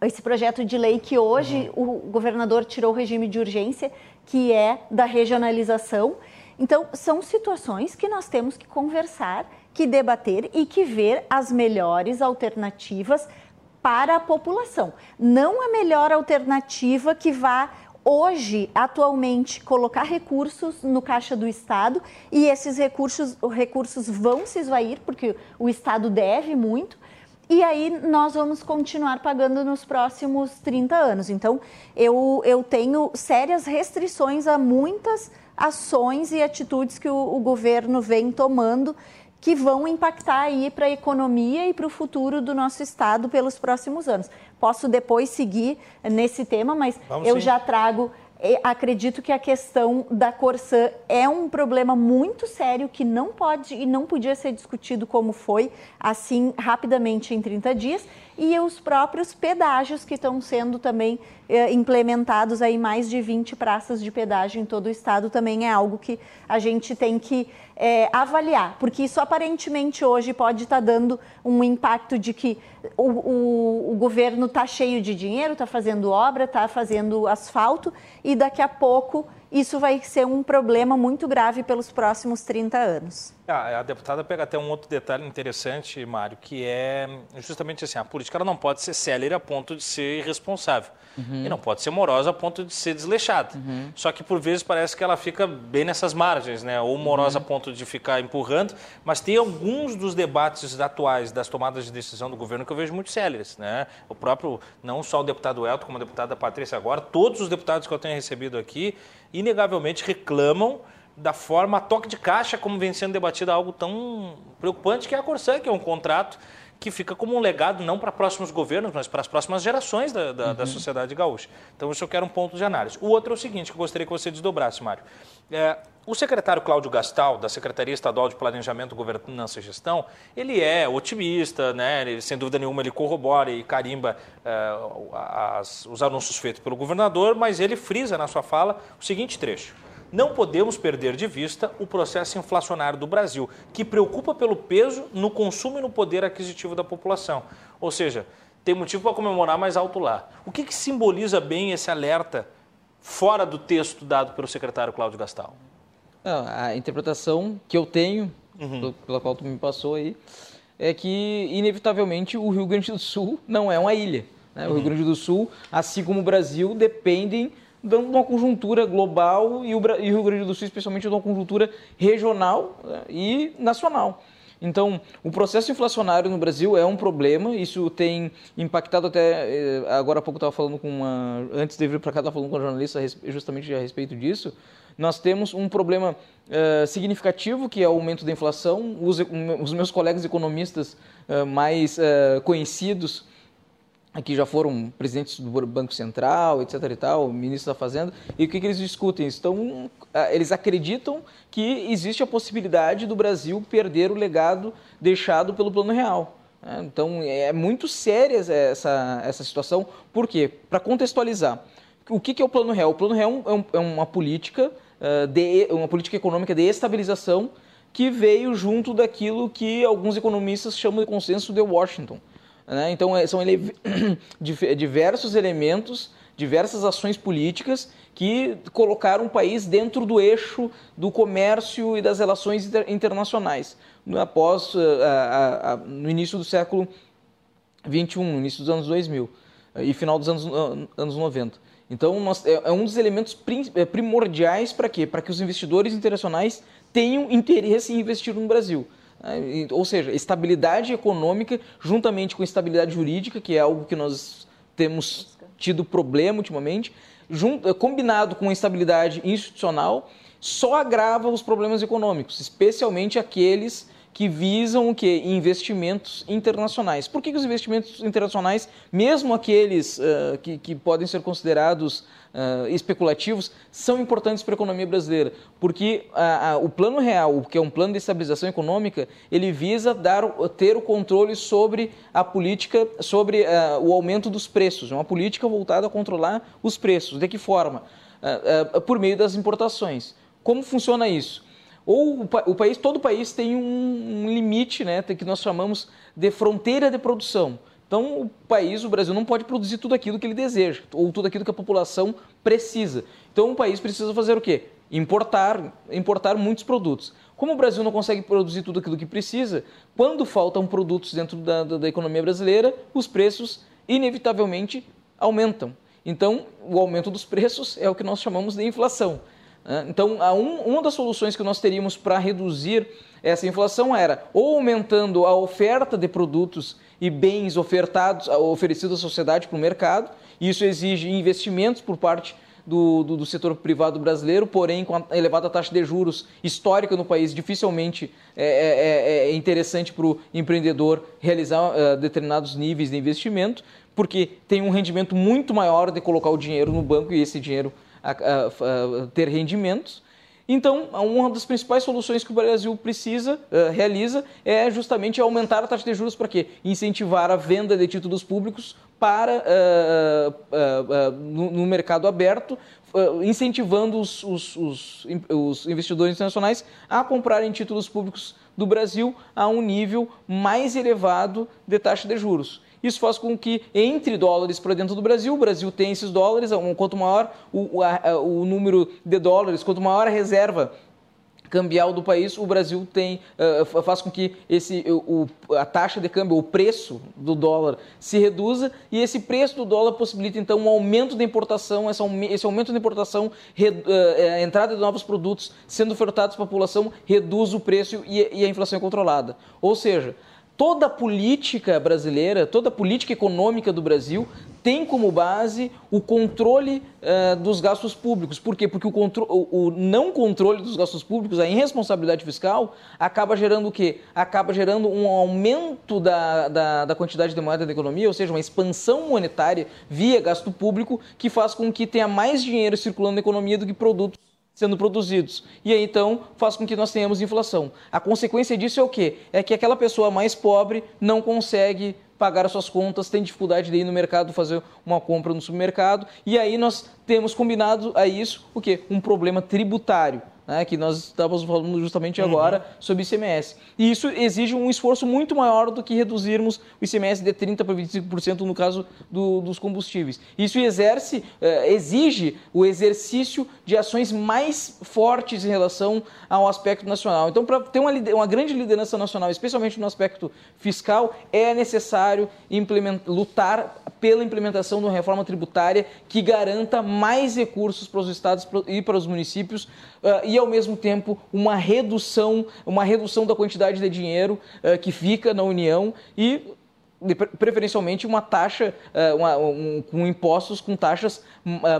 D: esse projeto de lei que hoje uhum. o governador tirou o regime de urgência, que é da regionalização. Então, são situações que nós temos que conversar, que debater e que ver as melhores alternativas para a população. Não a melhor alternativa que vá hoje, atualmente, colocar recursos no caixa do Estado e esses recursos, recursos vão se esvair, porque o Estado deve muito, e aí nós vamos continuar pagando nos próximos 30 anos. Então, eu, eu tenho sérias restrições a muitas ações e atitudes que o, o governo vem tomando que vão impactar aí para a economia e para o futuro do nosso estado pelos próximos anos. Posso depois seguir nesse tema, mas Vamos eu sim. já trago acredito que a questão da Corsã é um problema muito sério que não pode e não podia ser discutido como foi, assim, rapidamente em 30 dias, e os próprios pedágios que estão sendo também eh, implementados aí mais de 20 praças de pedágio em todo o estado também é algo que a gente tem que eh, avaliar, porque isso aparentemente hoje pode estar tá dando um impacto de que o, o, o governo está cheio de dinheiro, está fazendo obra, está fazendo asfalto e daqui a pouco isso vai ser um problema muito grave pelos próximos 30 anos.
B: Ah, a deputada pega até um outro detalhe interessante, Mário, que é justamente assim, a política ela não pode ser célere a ponto de ser irresponsável. Uhum. E não pode ser morosa a ponto de ser desleixada. Uhum. Só que por vezes parece que ela fica bem nessas margens, né? Ou morosa uhum. a ponto de ficar empurrando, mas tem alguns dos debates atuais das tomadas de decisão do governo que eu vejo muito céleres, né? O próprio, não só o deputado Elton, como a deputada Patrícia agora, todos os deputados que eu tenho recebido aqui, inegavelmente reclamam da forma toque de caixa como vem sendo debatido algo tão preocupante que é a Corsã, que é um contrato que fica como um legado não para próximos governos, mas para as próximas gerações da, da, uhum. da, sociedade gaúcha. Então, isso eu quero um ponto de análise. O outro é o seguinte, que eu gostaria que você desdobrasse, Mário. É, o secretário Cláudio Gastal, da Secretaria Estadual de Planejamento, Governança e Gestão, ele é otimista, né? Ele, sem dúvida nenhuma ele corrobora e carimba é, as, os anúncios feitos pelo governador, mas ele frisa na sua fala o seguinte trecho não podemos perder de vista o processo inflacionário do Brasil, que preocupa pelo peso no consumo e no poder aquisitivo da população. Ou seja, tem motivo para comemorar mais alto lá. O que, que simboliza bem esse alerta fora do texto dado pelo secretário Cláudio Gastal?
E: a interpretação que eu tenho, uhum. pela qual tu me passou aí, é que, inevitavelmente, o Rio Grande do Sul não é uma ilha. Né? O Rio uhum. Grande do Sul, assim como o Brasil, dependem de uma conjuntura global e o, Rio Grande do Sul, especialmente, de uma conjuntura regional né, e nacional. Então, o processo inflacionário no Brasil é um problema, isso tem impactado até, eh, agora há pouco estava falando com uma, antes de vir para cá estava falando com uma jornalista justamente a respeito disso, nós temos um problema uh, significativo que é o aumento da inflação, os, os meus colegas economistas uh, mais uh, conhecidos que já foram presidentes do Banco Central, etc. e tal, ministro da Fazenda, e o que, que eles discutem? Estão, ah, eles acreditam que existe a possibilidade do Brasil perder o legado deixado pelo Plano Real. Né? Então é muito séria essa, essa situação. Por quê? Para contextualizar, o que, que é o Plano Real? O Plano Real é, um, é uma política ah, de uma política econômica de estabilização que veio junto daquilo que alguns economistas chamam de consenso de Washington. Né? Então, é, são ele... <clears throat> diversos elementos, diversas ações políticas que colocaram o país dentro do eixo do comércio e das relações inter... internacionais, após, uh, no início do século XXI, no início dos anos 2000 e final dos anos, anos 90. Então, nós, é, é, um dos elementos é, primordiais para quê? Para que os investidores internacionais tenham interesse em investir no Brasil. Né? Ou seja, estabilidade econômica juntamente com estabilidade jurídica, que é algo que nós temos tido problema ultimamente, combinado com estabilidade institucional, só agrava os problemas econômicos, especialmente aqueles que visam o que investimentos internacionais. Por que, que, os investimentos internacionais, mesmo aqueles uh, que, que, podem ser considerados uh, especulativos, são importantes para a economia brasileira? Porque uh, o plano real, que é um plano de estabilização econômica, ele visa dar, ter o controle sobre a política, sobre o aumento dos preços. É uma política voltada a controlar os preços. De que forma? por meio das importações. Como funciona isso? Ou o, o, país, todo o país tem um, um limite, né, que nós chamamos de fronteira de produção. Então, o país, o Brasil, não pode produzir tudo aquilo que ele deseja, ou tudo aquilo que a população precisa. Então, o país precisa fazer o quê? Importar, importar muitos produtos. Como o Brasil não consegue produzir tudo aquilo que precisa, quando faltam produtos dentro da, da, da economia brasileira, os preços, inevitavelmente, aumentam. Então, o aumento dos preços é o que nós chamamos de inflação. Né? Então, uma das soluções que nós teríamos para reduzir essa inflação era ou aumentando a oferta de produtos e bens ofertados, oferecidos à sociedade para o mercado, isso exige investimentos por parte do, do, do, setor privado brasileiro, porém com a elevada taxa de juros histórica no país, dificilmente é, é, é, é interessante para o empreendedor realizar uh, determinados níveis de investimento, porque tem um rendimento muito maior de colocar o dinheiro no banco e esse dinheiro a, a, a, ter rendimentos. Então, uma das principais soluções que o Brasil precisa, uh, realiza, é justamente aumentar a taxa de juros para quê? Incentivar a venda de títulos públicos para uh, uh, no, no, mercado aberto, incentivando os, os, os, os investidores internacionais a comprarem títulos públicos do Brasil a um nível mais elevado de taxa de juros. Isso faz com que entre dólares para dentro do Brasil, o Brasil tem esses dólares, quanto maior o, o número de dólares, quanto maior a reserva cambial do país, o Brasil tem uh, faz com que esse o, a taxa de câmbio, o preço do dólar se reduza e esse preço do dólar possibilita então um aumento da importação, esse, aumento da importação, uh, a entrada de novos produtos sendo ofertados para a população reduz o preço e, e a inflação é controlada. Ou seja, toda a política brasileira, toda a política econômica do Brasil tem como base o controle uh, dos gastos públicos. Por quê? Porque o, o, não controle dos gastos públicos, a irresponsabilidade fiscal, acaba gerando o quê? Acaba gerando um aumento da, da, da quantidade de moeda da economia, ou seja, uma expansão monetária via gasto público, que faz com que tenha mais dinheiro circulando na economia do que produtos sendo produzidos. E aí então faz com que nós tenhamos inflação. A consequência disso é o quê? É que aquela pessoa mais pobre não consegue pagar as suas contas, tem dificuldade de ir no mercado fazer uma compra no supermercado, e aí nós temos combinado a isso o quê? Um problema tributário né, que nós estávamos falando justamente agora uhum. sobre ICMS. E isso exige um esforço muito maior do que reduzirmos o ICMS de 30% para 25% no caso do, dos combustíveis. Isso exerce, eh, exige o exercício de ações mais fortes em relação ao aspecto nacional. Então, para ter uma, uma grande liderança nacional, especialmente no aspecto fiscal, é necessário lutar pela implementação de uma reforma tributária que garanta mais recursos para os estados e para os municípios uh, e ao mesmo tempo uma redução, uma redução da quantidade de dinheiro uh, que fica na União e preferencialmente uma taxa uh, uma, um, com impostos com taxas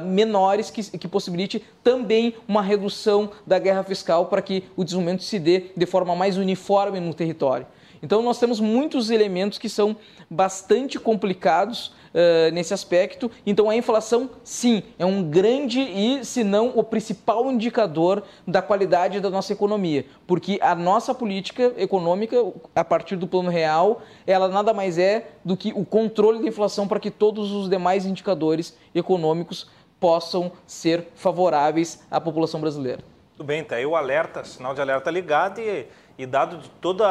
E: menores que, que possibilite também uma redução da guerra fiscal para que o desenvolvimento se dê de forma mais uniforme no território. Então nós temos muitos elementos que são bastante complicados uh, nesse aspecto. Então a inflação, sim, é um grande e, se não, o principal indicador da qualidade da nossa economia, porque a nossa política econômica, a partir do plano real, ela nada mais é do que o controle da inflação para que todos os demais indicadores econômicos possam ser favoráveis à população brasileira.
B: Tudo bem, tá aí o alerta, sinal de alerta ligado e, e dado todo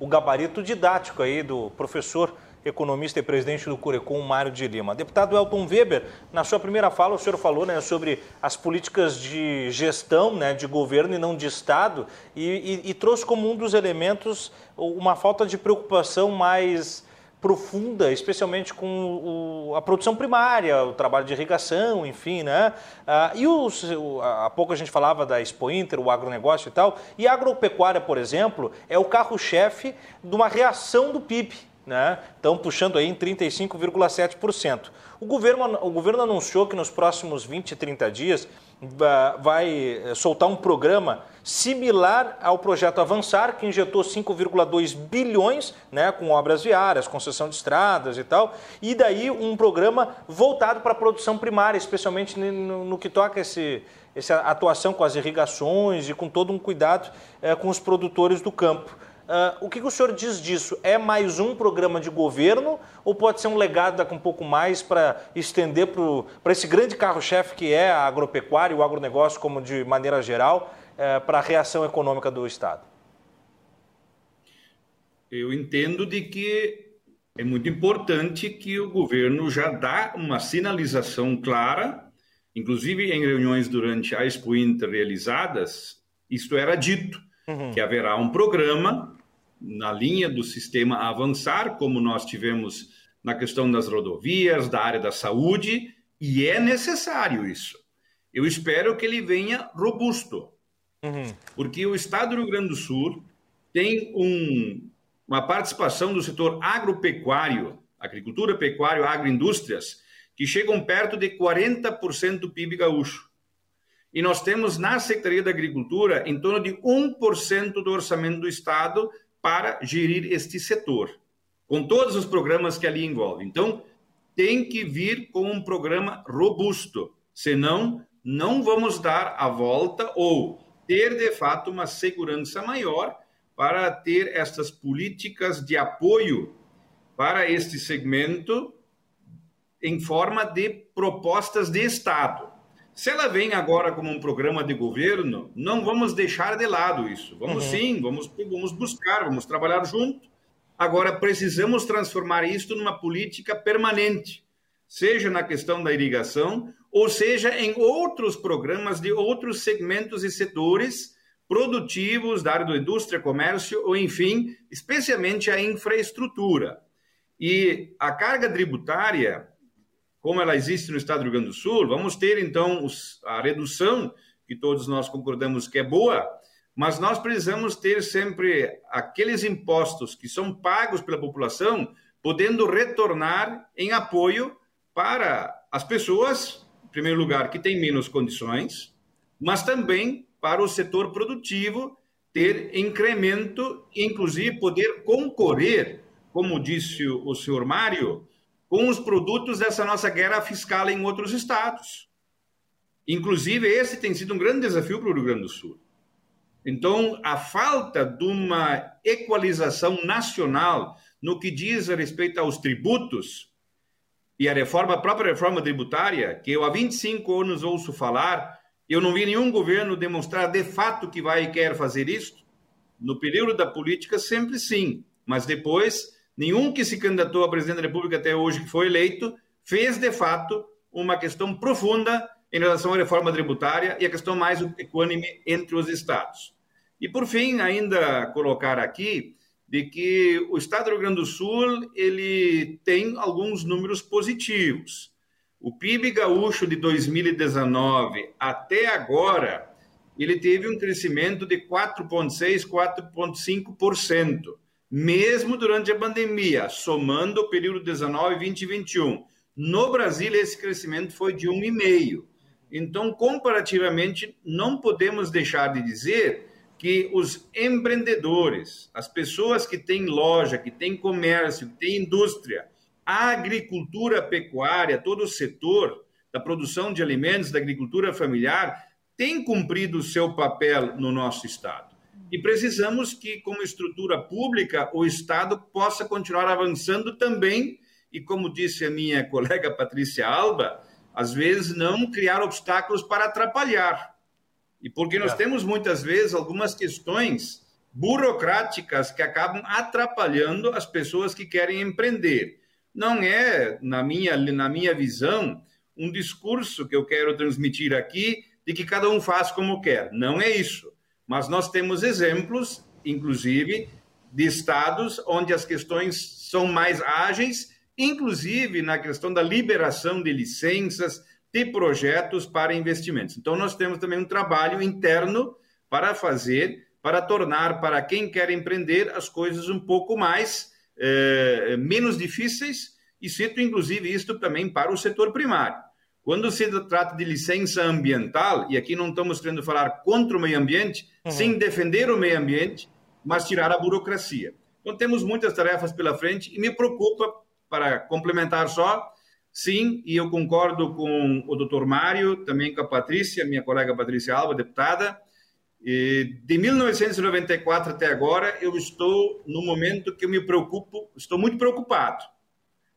B: o gabarito didático aí do professor economista e presidente do Curecom, Mário de Lima. Deputado Elton Weber, na sua primeira fala o senhor falou né, sobre as políticas de gestão, né, de governo e não de Estado, e, e, e trouxe como um dos elementos uma falta de preocupação mais profunda, especialmente com o, a produção primária, o trabalho de irrigação, enfim, né? Ah, e os, há pouco a gente falava da Expo Inter, o agronegócio e tal, e a agropecuária, por exemplo, é o carro-chefe de uma reação do PIB né? Estão puxando aí em 35,7%. O governo, o governo anunciou que nos próximos 20, 30 dias vai eh, soltar um programa similar ao projeto Avançar, que injetou 5,2 bilhões né, com obras viárias, concessão de estradas e tal, e daí um programa voltado para a produção primária, especialmente no, no que toca esse, essa atuação com as irrigações e com todo um cuidado é, com os produtores do campo. Uh, o que, que, o senhor diz disso? É mais um programa de governo ou pode ser um legado daqui um pouco mais para estender para esse grande carro-chefe que é a agropecuária e o agronegócio como de maneira geral uh, para a reação econômica do Estado?
F: Eu entendo de que é muito importante que o governo já dá uma sinalização clara, inclusive em reuniões durante a Expo Inter realizadas, isto era dito, uhum. que haverá um programa na linha do sistema avançar, como nós tivemos na questão das rodovias, da área da saúde, e é necessário isso. Eu espero que ele venha robusto, uhum. porque o Estado do Rio Grande do Sul tem um, uma participação do setor agropecuário, agricultura, pecuário, agroindústrias, que chegam perto de 40% do PIB gaúcho. E nós temos na Secretaria da Agricultura em torno de 1% do orçamento do Estado para gerir este setor, com todos os programas que ali envolvem. Então, tem que vir com um programa robusto, senão não vamos dar a volta ou ter de fato uma segurança maior para ter estas políticas de apoio para este segmento em forma de propostas de Estado. Se ela vem agora como um programa de governo, não vamos deixar de lado isso. Vamos uhum. sim, vamos, vamos buscar, vamos trabalhar junto. Agora, precisamos transformar isso numa política permanente, seja na questão da irrigação, ou seja em outros programas de outros segmentos e setores produtivos da área da indústria, comércio, ou enfim, especialmente a infraestrutura. E a carga tributária como ela existe no estado do Rio Grande do Sul, vamos ter então os, a redução, que todos nós concordamos que é boa, mas nós precisamos ter sempre aqueles impostos que são pagos pela população, podendo retornar em apoio para as pessoas, em primeiro lugar, que têm menos condições, mas também para o setor produtivo ter incremento, inclusive poder concorrer, como disse o senhor Mário, com os produtos dessa nossa guerra fiscal em outros estados. Inclusive, esse tem sido um grande desafio para o Rio Grande do Sul. Então, a falta de uma equalização nacional no que diz a respeito aos tributos e a reforma, a própria reforma tributária, que eu há 25 anos ouço falar, eu não vi nenhum governo demonstrar de fato que vai e quer fazer isso. No período da política, sempre sim, mas depois Nenhum que se candidatou a presidente da República até hoje que foi eleito fez, de fato, uma questão profunda em relação à reforma tributária e a questão mais equânime entre os estados. E, por fim, ainda colocar aqui de que o estado do Rio Grande do Sul ele tem alguns números positivos. O PIB gaúcho de 2019 até agora, ele teve um crescimento de 4,6%, 4,5% mesmo durante a pandemia, somando o período 19, 20 e 21. No Brasil, esse crescimento foi de 1,5%. Então, comparativamente, não podemos deixar de dizer que os empreendedores, as pessoas que têm loja, que têm comércio, que têm indústria, a agricultura pecuária, todo o setor da produção de alimentos, da agricultura familiar, tem cumprido o seu papel no nosso Estado. E precisamos que, como estrutura pública, o Estado possa continuar avançando também, e como disse a minha <laughs> colega Patrícia Alba, às vezes não criar obstáculos para atrapalhar. E porque nós é. temos muitas vezes algumas questões burocráticas que acabam atrapalhando as pessoas que querem empreender. Não é, na minha, na minha visão, um discurso que eu quero transmitir aqui de que cada um faz como quer. Não é isso. Mas nós temos exemplos, inclusive, de estados onde as questões são mais ágeis, inclusive na questão da liberação de licenças, de projetos para investimentos. Então, nós temos também um trabalho interno para fazer, para tornar para quem quer empreender as coisas um pouco mais, eh, menos difíceis, e cito inclusive isto também para o setor primário. Quando se trata de licença ambiental, e aqui não estamos querendo falar contra o meio ambiente, uhum. sem defender o meio ambiente, mas tirar a burocracia. Então, temos muitas tarefas pela frente e me preocupa, para complementar só, sim, e eu concordo com o doutor Mário, também com a Patrícia, minha colega Patrícia Alba, deputada, de 1994 até agora, eu estou no momento que eu me preocupo, estou muito preocupado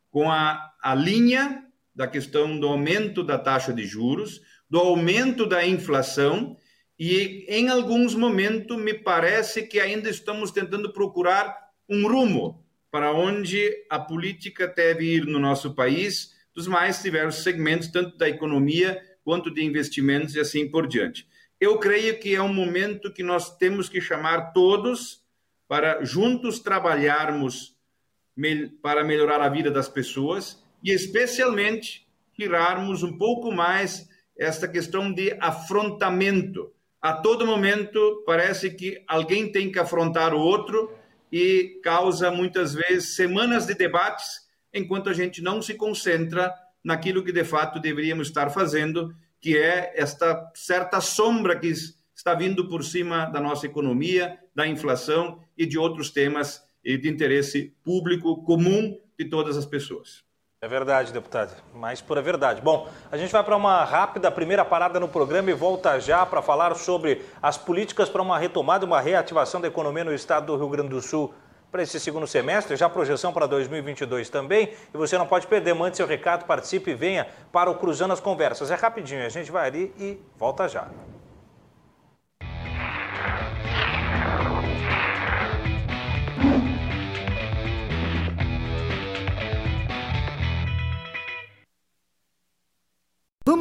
F: com a, a linha da questão do aumento da taxa de juros, do aumento da inflação, e em alguns momentos me parece que ainda estamos tentando procurar um rumo para onde a política deve ir no nosso país, dos mais diversos segmentos, tanto da economia quanto de investimentos e assim por diante. Eu creio que é um momento que nós temos que chamar todos para juntos trabalharmos para melhorar a vida das pessoas e especialmente tirarmos um pouco mais esta questão de afrontamento. A todo momento parece que alguém tem que afrontar o outro e causa muitas vezes semanas de debates enquanto a gente não se concentra naquilo que de fato deveríamos estar fazendo, que é esta certa sombra que está vindo por cima da nossa economia, da inflação e de outros temas de interesse público comum de todas as pessoas.
B: É verdade, deputado, mais pura verdade. Bom, a gente vai para uma rápida primeira parada no programa e volta já para falar sobre as políticas para uma retomada uma reativação da economia no estado do Rio Grande do Sul para esse segundo semestre, já projeção para 2022 também. E você não pode perder, mande seu recado, participe e venha para o Cruzando as Conversas. É rapidinho, a gente vai ali e volta já.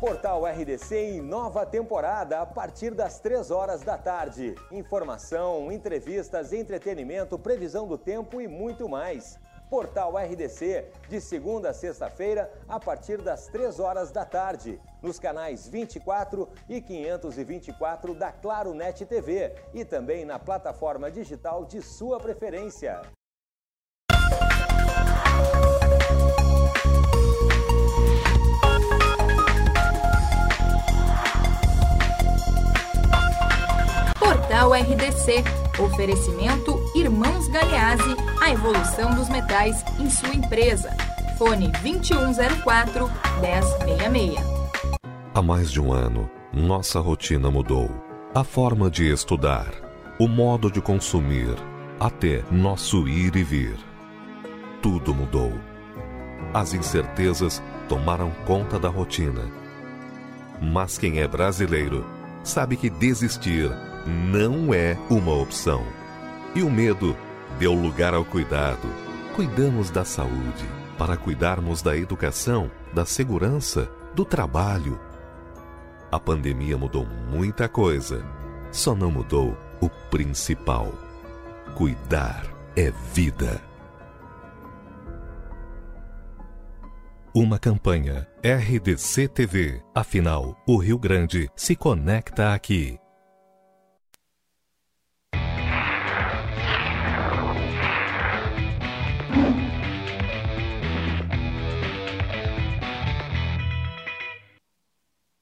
G: Portal RDC em nova temporada a partir das 3 horas da tarde. Informação, entrevistas, entretenimento, previsão do tempo e muito mais. Portal RDC, de segunda a sexta-feira, a partir das 3 horas da tarde, nos canais 24 e 524 da Claro Net TV e também na plataforma digital de sua preferência.
H: Portal RDC. Oferecimento Irmãos Galeazzi, a evolução dos metais em sua empresa. Fone 2104 1066.
I: Há mais de um ano, nossa rotina mudou. A forma de estudar, o modo de consumir, até nosso ir e vir. Tudo mudou. As incertezas tomaram conta da rotina. Mas quem é brasileiro sabe que desistir não é uma opção. E o medo deu lugar ao cuidado. Cuidamos da saúde para cuidarmos da educação, da segurança, do trabalho. A pandemia mudou muita coisa, só não mudou o principal: cuidar é vida. Uma campanha RDC TV. Afinal, o Rio Grande se conecta aqui.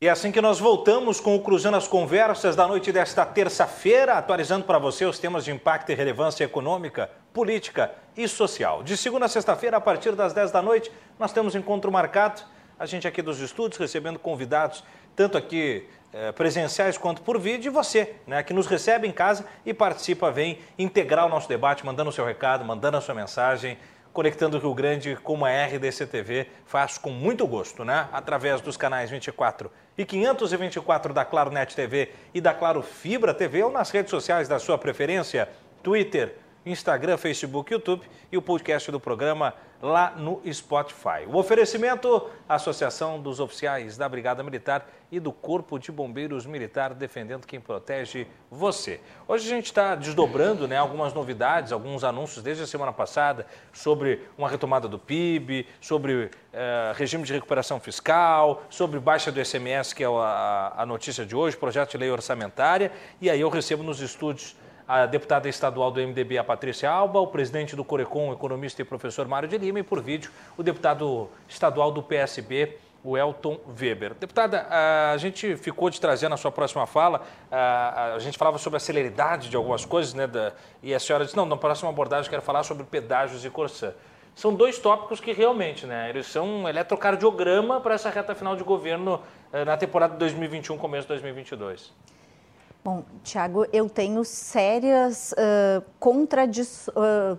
B: E é assim que nós voltamos com o Cruzando as Conversas da noite desta terça-feira, atualizando para você os temas de impacto e relevância econômica, política e social. De segunda a sexta-feira, a partir das 10 da noite, nós temos encontro marcado. A gente aqui dos estúdios recebendo convidados, tanto aqui eh, presenciais quanto por vídeo, e você, né, que nos recebe em casa e participa, vem integrar o nosso debate, mandando o seu recado, mandando a sua mensagem, conectando o Rio Grande como a RDC TV faz com muito gosto, né? Através dos canais 24 e 524 da Claro Net TV e da Claro Fibra TV ou nas redes sociais da sua preferência, Twitter, Instagram, Facebook, YouTube e o podcast do programa lá no Spotify. O oferecimento, Associação dos Oficiais da Brigada Militar e do Corpo de Bombeiros Militar, defendendo quem protege você. Hoje a gente está desdobrando né, algumas novidades, alguns anúncios desde a semana passada sobre uma retomada do PIB, sobre eh, regime de recuperação fiscal, sobre baixa do SMS, que é a, a notícia de hoje, projeto de lei orçamentária, e aí eu recebo nos estúdios a deputada estadual do MDB, a Patrícia Alba, o presidente do Corecon, o economista e professor Mário de Lima, e por vídeo, o deputado estadual do PSB, o Elton Weber. Deputada, a gente ficou de trazer na sua próxima fala, a gente falava sobre a celeridade de algumas coisas, né, da, e a senhora disse, não, na próxima abordagem quero falar sobre pedágios e Corsã. São dois tópicos que realmente, né, eles são um eletrocardiograma para essa reta final de governo eh, na temporada de 2021, começo de 2022.
D: Bom, Tiago, eu tenho sérias uh, contradições. Uh,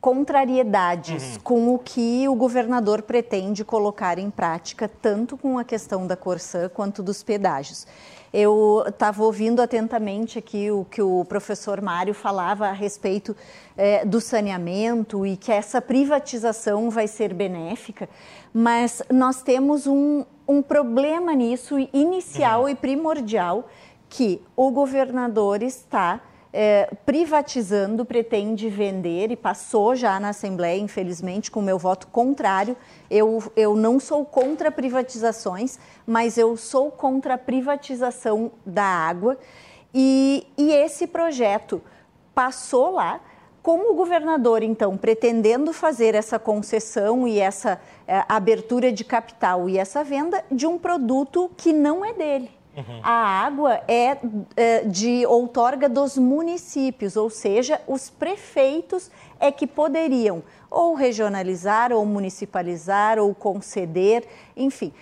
D: contrariedades uhum. com o que o governador pretende colocar em prática, tanto com a questão da Corsã quanto dos pedágios. Eu estava ouvindo atentamente aqui o que o professor Mário falava a respeito eh, do saneamento e que essa privatização vai ser benéfica, mas nós temos um, um problema nisso inicial uhum. e primordial que o governador está é, privatizando, pretende vender e passou já na Assembleia, infelizmente, com meu voto contrário. Eu, eu não sou contra privatizações, mas eu sou contra a privatização da água. E, e esse projeto passou lá. Como o governador, então, pretendendo fazer essa concessão e essa é, abertura de capital e essa venda de um produto que não é dele, Uhum. A água é, é, de outorga dos municípios, ou seja, os prefeitos é que poderiam ou regionalizar, ou municipalizar, ou conceder, enfim.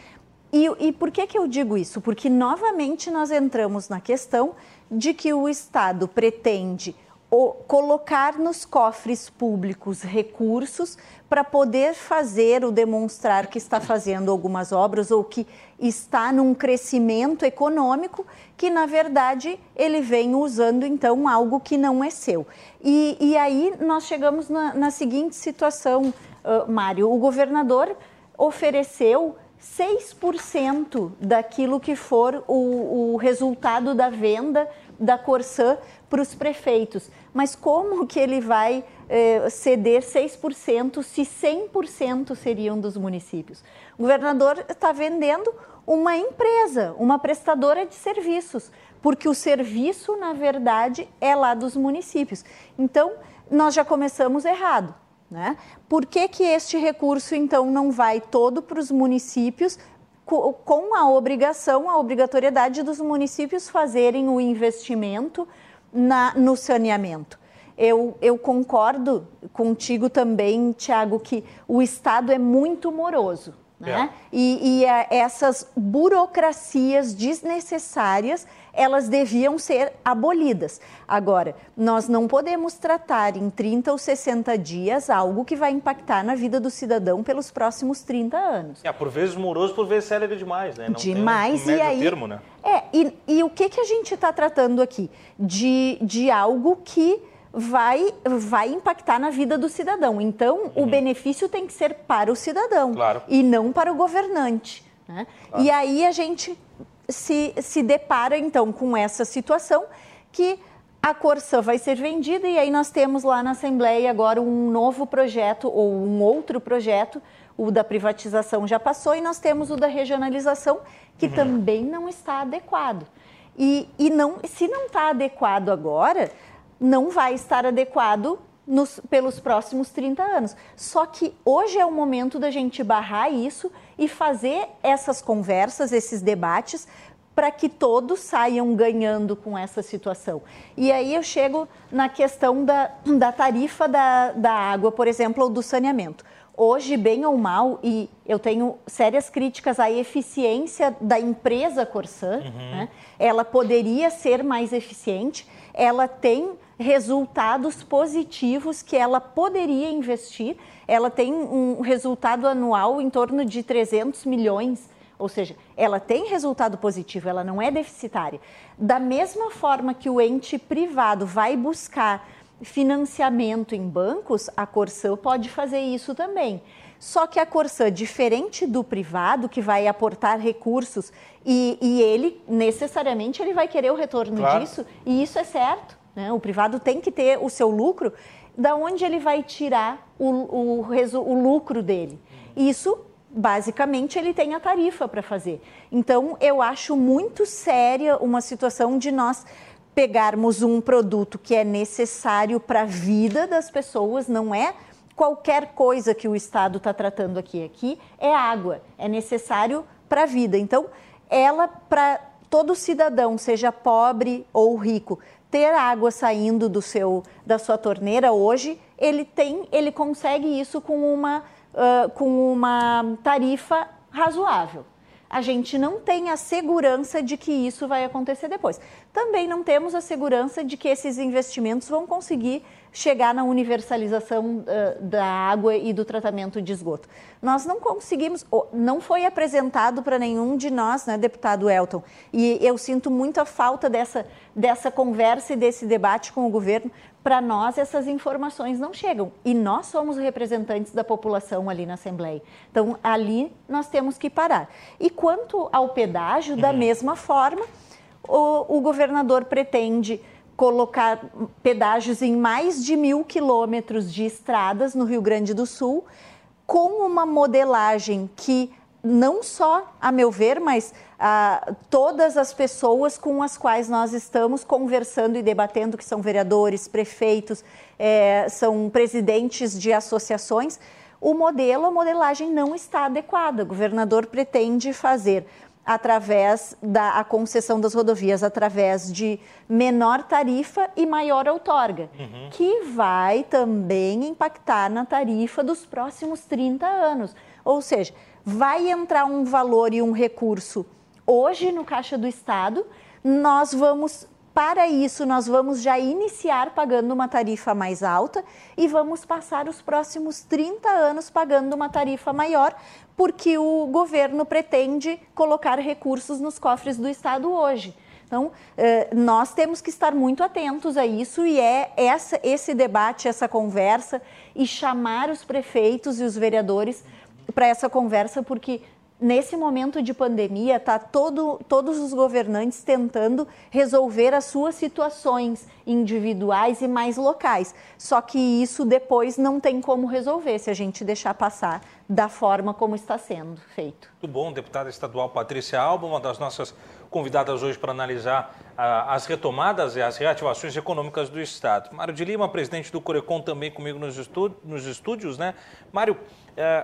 D: E, e por que, que eu digo isso? Porque novamente nós entramos na questão de que o Estado pretende o, colocar nos cofres públicos recursos para poder fazer ou demonstrar que está fazendo algumas obras ou que está num crescimento econômico que, na verdade, ele vem usando então algo que não é seu. E, e aí nós chegamos na, na seguinte situação, uh, Mário: o governador ofereceu 6% daquilo que for o, o resultado da venda da Corsã para os prefeitos. Mas como que ele vai eh, ceder 6% se 100% seriam dos municípios? O governador está vendendo uma empresa, uma prestadora de serviços, porque o serviço, na verdade, é lá dos municípios. Então, nós já começamos errado. Né? Por que, que este recurso, então, não vai todo para os municípios, com a obrigação, a obrigatoriedade dos municípios fazerem o investimento na, no saneamento. Eu, eu, concordo contigo também, Tiago, que o Estado é muito moroso. Né? É. E, e a, essas burocracias desnecessárias elas deviam ser abolidas. Agora, nós não podemos tratar em 30 ou 60 dias algo que vai impactar na vida do cidadão pelos próximos 30 anos.
B: É, por vezes moroso, por vezes célebre demais, né? Não
D: demais,
B: um
D: e aí...
B: termo, né?
D: É, e, e o que, que a gente está tratando aqui? De, de algo que vai, vai impactar na vida do cidadão. Então, uhum. o benefício tem que ser para o cidadão
B: claro.
D: e não para o governante. Né? Claro. E aí a gente se, se depara então com essa situação que a Corsã vai ser vendida e aí nós temos lá na Assembleia agora um novo projeto ou um outro projeto, o da privatização já passou e nós temos o da regionalização que uhum. também não está adequado. E, e não, se não está adequado agora, não vai estar adequado nos, pelos próximos 30 anos. Só que hoje é o momento da gente barrar isso e fazer essas conversas, esses debates, para que todos saiam ganhando com essa situação. E aí eu chego na questão da, da tarifa da, da água, por exemplo, ou do saneamento. hoje, bem ou mal, e eu tenho sérias críticas à eficiência da empresa Corsã, uhum. né? ela poderia ser mais eficiente, ela tem resultados positivos que ela poderia investir, ela tem um resultado anual em torno de 300 milhões, ou seja, ela tem resultado positivo, ela não é deficitária. Da mesma forma que o ente privado vai buscar financiamento em bancos, a Corsã pode fazer isso também. Só que a Corsã, diferente do privado, que vai aportar recursos e, e ele, necessariamente, ele vai querer o retorno claro. disso, e isso é certo. Né? O privado tem que ter o seu lucro, da onde ele vai tirar o, o, o lucro dele? Isso basicamente ele tem a tarifa para fazer. Então eu acho muito séria uma situação de nós pegarmos um produto que é necessário para a vida das pessoas, não é qualquer coisa que o Estado está tratando aqui. Aqui é água, é necessário para a vida. Então, ela, para todo cidadão, seja pobre ou rico, ter água saindo do seu, da sua torneira hoje, ele tem, ele consegue isso com uma, uh, com uma tarifa razoável a gente não tem a segurança de que isso vai acontecer depois. Também não temos a segurança de que esses investimentos vão conseguir chegar na universalização uh, da água e do tratamento de esgoto. Nós não conseguimos, não foi apresentado para nenhum de nós, né, deputado Elton, e eu sinto muita falta dessa, dessa conversa e desse debate com o governo. Para nós, essas informações não chegam e nós somos representantes da população ali na Assembleia. Então, ali nós temos que parar. E quanto ao pedágio, uhum. da mesma forma, o, o governador pretende colocar pedágios em mais de mil quilômetros de estradas no Rio Grande do Sul, com uma modelagem que não só, a meu ver, mas ah, todas as pessoas com as quais nós estamos conversando e debatendo, que são vereadores, prefeitos, é, são presidentes de associações, o modelo, a modelagem não está adequada. O governador pretende fazer através da concessão das rodovias, através de menor tarifa e maior outorga, uhum. que vai também impactar na tarifa dos próximos 30 anos. Ou seja, vai entrar um valor e um recurso hoje no Caixa do Estado, nós vamos para isso, nós vamos já iniciar pagando uma tarifa mais alta e vamos passar os próximos 30 anos pagando uma tarifa maior, porque o governo pretende colocar recursos nos cofres do Estado hoje. Então, eh, nós temos que estar muito atentos a isso e é essa, esse debate, essa conversa e chamar os prefeitos e os vereadores para essa conversa, porque nesse momento de pandemia, tá todo, todos os governantes tentando resolver as suas situações individuais e mais locais. Só que isso depois não tem como resolver se a gente deixar passar da forma como está sendo feito.
B: Muito bom, deputada estadual Patrícia Alba, uma das nossas convidadas hoje para analisar ah, as retomadas e as reativações econômicas do Estado. Mário de Lima, presidente do Corecon, também comigo nos, estúdios, nos estúdios né? Mário,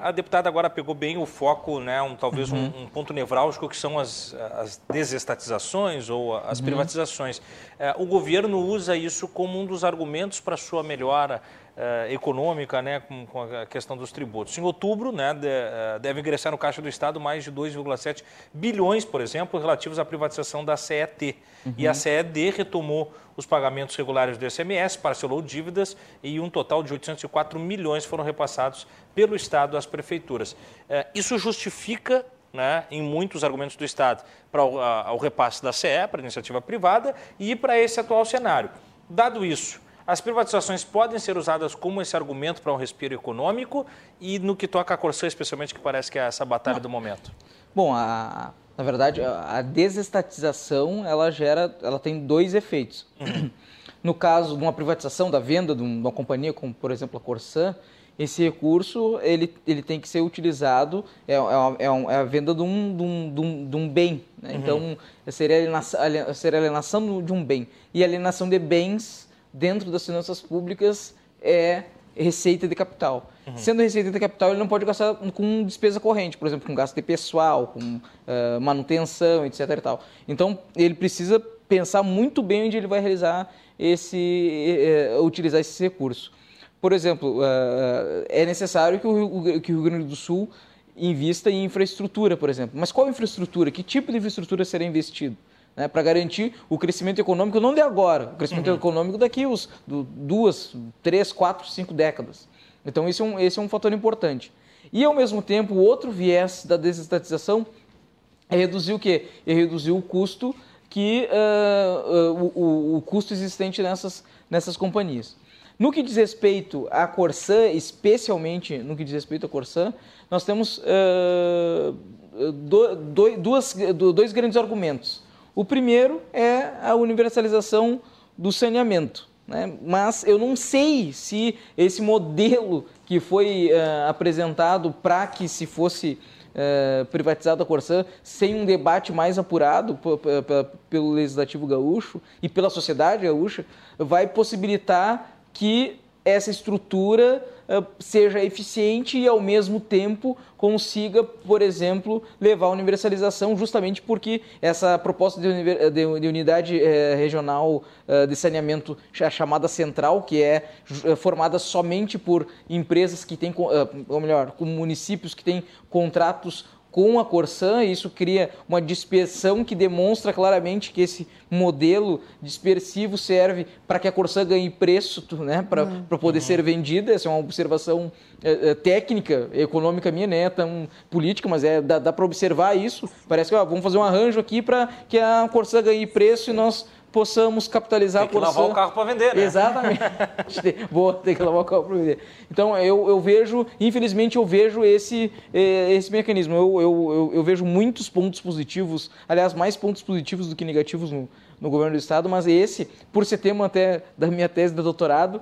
B: a deputada agora pegou bem o foco, né, um, talvez uhum. um, um, ponto nevrálgico, que são as, as desestatizações ou as uhum. privatizações. Eh, o governo usa isso como um dos argumentos para sua melhora uh, econômica né, com, com, a questão dos tributos. Em outubro, né, de, uh, deve ingressar no Caixa do Estado mais de 2,7 bilhões, por exemplo, relativos à privatização da CET. Uhum. E a CED retomou os pagamentos regulares do ICMS, parcelou dívidas e um total de 804 milhões foram repassados pelo Estado às prefeituras. Uh, isso justifica né, em muitos argumentos do Estado para o, a, o repasse da CE, para a iniciativa privada, e para esse atual cenário. Dado isso, as privatizações podem ser usadas como esse argumento para um respiro econômico e no que toca a Corsã, especialmente, que parece que é essa batalha do momento?
E: Bom, a, na verdade, a desestatização ela gera, ela tem dois efeitos. Uhum. No caso de uma privatização da venda de uma companhia, como por exemplo a Corsã, esse recurso ele, ele tem que ser utilizado, é, é, é, é a venda de um, de um, de um, bem. Né? Uhum. Então, seria a alienação, seria a alienação de um bem. E a alienação de bens dentro das finanças públicas é receita de capital. Uhum. Sendo receita de capital, ele não pode gastar com despesa corrente, por exemplo, com gasto de pessoal, com uh, manutenção, etc. E tal. Então, ele precisa pensar muito bem onde ele vai realizar esse, uh, utilizar esse recurso. por exemplo, é necessário que o, que o Rio Grande do Sul invista em infraestrutura, por exemplo. Mas qual infraestrutura? Que tipo de infraestrutura será investido? Né, para garantir o crescimento econômico não de agora, o crescimento uhum. econômico daqui os do, duas, três, quatro, cinco décadas. Então esse é, um, esse é um fator importante. E ao mesmo tempo, o outro viés da desestatização é reduzir o quê? É reduzir o custo que uh, uh, o, o, custo existente nessas, nessas companhias. No que diz respeito à Corsã, especialmente no que diz respeito à Corsã, nós temos uh, do, do, duas, dois grandes argumentos. O primeiro é a universalização do saneamento. Né? Mas eu não sei se esse modelo que foi uh, apresentado para que se fosse uh, privatizado a Corsã sem um debate mais apurado pelo Legislativo Gaúcho e pela sociedade gaúcha vai possibilitar que essa estrutura seja eficiente e, ao mesmo tempo, consiga, por exemplo, levar a universalização, justamente porque essa proposta de, de, de unidade uh, regional uh, de saneamento, a chamada central, que é formada somente por empresas que têm, ou melhor, com municípios que têm contratos com a Corsã, e isso cria uma dispersão que demonstra claramente que esse modelo dispersivo serve para que a Corsã ganhe preço né, para uhum. poder uhum. ser vendida. Essa é uma observação é, é, técnica, econômica minha, né, tão política, mas é, dá, dá para observar isso. Parece que ó, vamos fazer um arranjo aqui para que a Corsã ganhe preço e nós possamos capitalizar
B: tem que por lavar o carro para vender, né?
E: Exatamente. <laughs> Boa, tem que lavar o carro para vender. Então, eu, eu vejo, infelizmente, eu vejo esse, eh, esse mecanismo. Eu, eu, eu, eu vejo muitos pontos positivos, aliás, mais pontos positivos do que negativos no, no governo do Estado, mas esse, por ser tema até da minha tese de doutorado,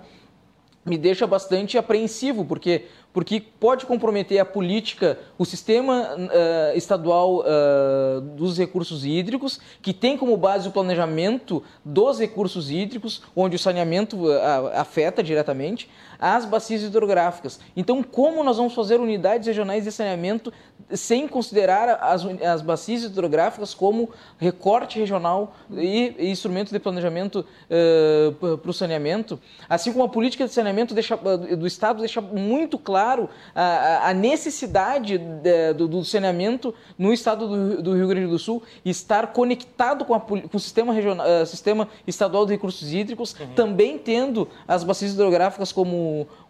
E: me deixa bastante apreensivo, porque porque pode comprometer a política, o sistema uh, estadual uh, dos recursos hídricos, que tem como base o planejamento dos recursos hídricos, onde o saneamento uh, afeta diretamente, as bacias hidrográficas. Então, como nós vamos fazer unidades regionais de saneamento sem considerar as, as bacias hidrográficas como recorte regional e, e instrumento de planejamento para o saneamento? Assim como a política de saneamento deixa, do Estado deixa muito claro claro a, a necessidade de, do, do, saneamento no estado do, do, Rio Grande do Sul estar conectado com, a, com o sistema, regional, uh, sistema estadual de recursos hídricos, uhum. também tendo as bacias hidrográficas como,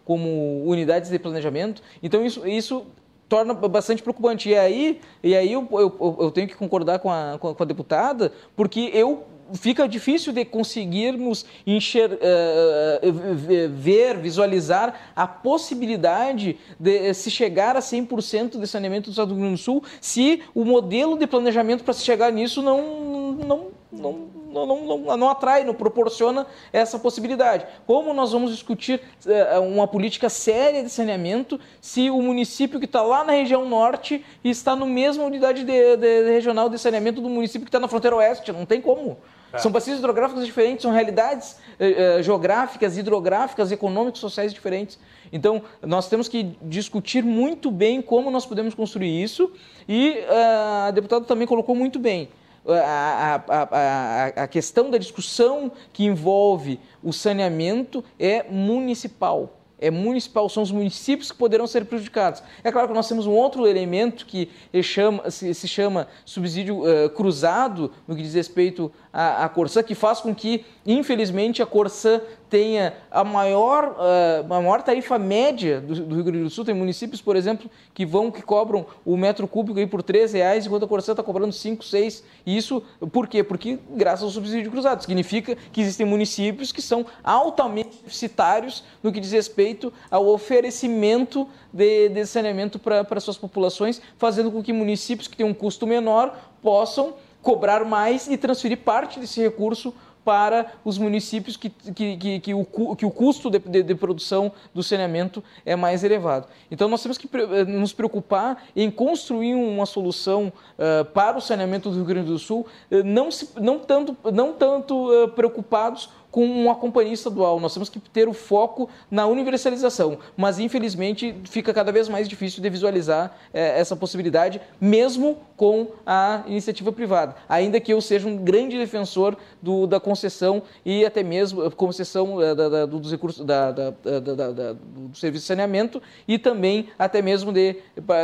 E: como unidades de planejamento. Então, isso, isso torna bastante preocupante. E aí, e aí eu, eu, eu tenho que concordar com a, com a deputada, porque eu fica difícil de conseguirmos enxer, uh, ver, visualizar a possibilidade de se chegar a 100% de saneamento do Estado do Rio Grande do Sul se o modelo de planejamento para se chegar nisso não, não, não não, não, não, atrai, não proporciona essa possibilidade. Como nós vamos discutir uh, uma política séria de saneamento se o município que está lá na região norte está no mesmo unidade de, de, de regional de saneamento do município que está na fronteira oeste? Não tem como. É. São bacias hidrográficas diferentes, são realidades eh, eh, geográficas, hidrográficas, econômicas, sociais diferentes. Então, nós temos que discutir muito bem como nós podemos construir isso e uh, a deputada também colocou muito bem. A, a, a, a, questão da discussão que envolve o saneamento é municipal é municipal, são os municípios que poderão ser prejudicados. É claro que nós temos um outro elemento que chama, se, chama subsídio uh, cruzado, no que diz respeito à, à Corsã, que faz com que, infelizmente, a Corsã tenha a maior, uh, a maior tarifa média do, do, Rio Grande do Sul. Tem municípios, por exemplo, que vão, que cobram o metro cúbico aí por R$ reais, enquanto a Corsã está cobrando 5, 6. E isso por quê? Porque graças ao subsídio cruzado. Significa que existem municípios que são altamente deficitários no que diz respeito ao oferecimento de, de saneamento para suas populações, fazendo com que municípios que têm um custo menor possam cobrar mais e transferir parte desse recurso para os municípios que, que, que, que, o, que o custo de, de, de, produção do saneamento é mais elevado. Então, nós temos que eh, nos preocupar em construir uma solução uh, para o saneamento do Rio Grande do Sul, uh, não, se, não tanto, não tanto uh, preocupados com a companhia estadual. Nós temos que ter o foco na universalização, mas infelizmente fica cada vez mais difícil de visualizar é, essa possibilidade, mesmo com a iniciativa privada. Ainda que eu seja um grande defensor do, da concessão e até mesmo concessão da, da, dos recursos da, do serviço de saneamento e também até mesmo de,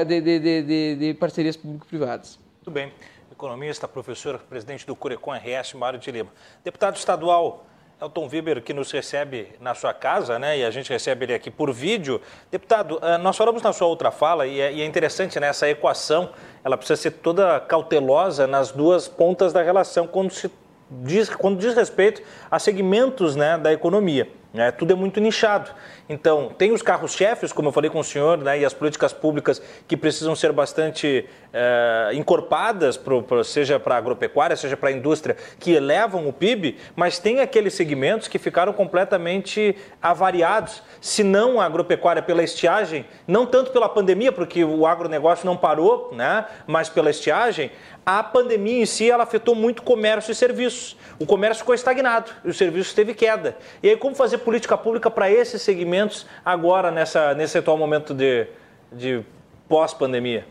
E: de, de, de parcerias público-privadas.
B: Muito bem economista, professor, presidente do Curecon RS, Mário de Lima. Deputado estadual Elton Weber, que nos recebe na sua casa, né, e a gente recebe ele aqui por vídeo. Deputado, ah, nós falamos na sua outra fala, e é, e é interessante, né, essa equação, ela precisa ser toda cautelosa nas duas pontas da relação, quando, se diz, quando diz respeito a segmentos né, da economia. Né? Tudo é muito nichado. Então, tem os carros-chefes, como eu falei com o senhor, né, e as políticas públicas que precisam ser bastante é, encorpadas, pro, pro, seja para a agropecuária, seja para a indústria, que elevam o PIB, mas tem aqueles segmentos que ficaram completamente avariados. Se não a agropecuária pela estiagem, não tanto pela pandemia, porque o agronegócio não parou, né, mas pela estiagem, a pandemia em si ela afetou muito comércio e serviços. O comércio ficou estagnado e o serviço teve queda. E aí, como fazer política pública para esses segmentos agora, nessa, nesse atual momento de, de pós-pandemia?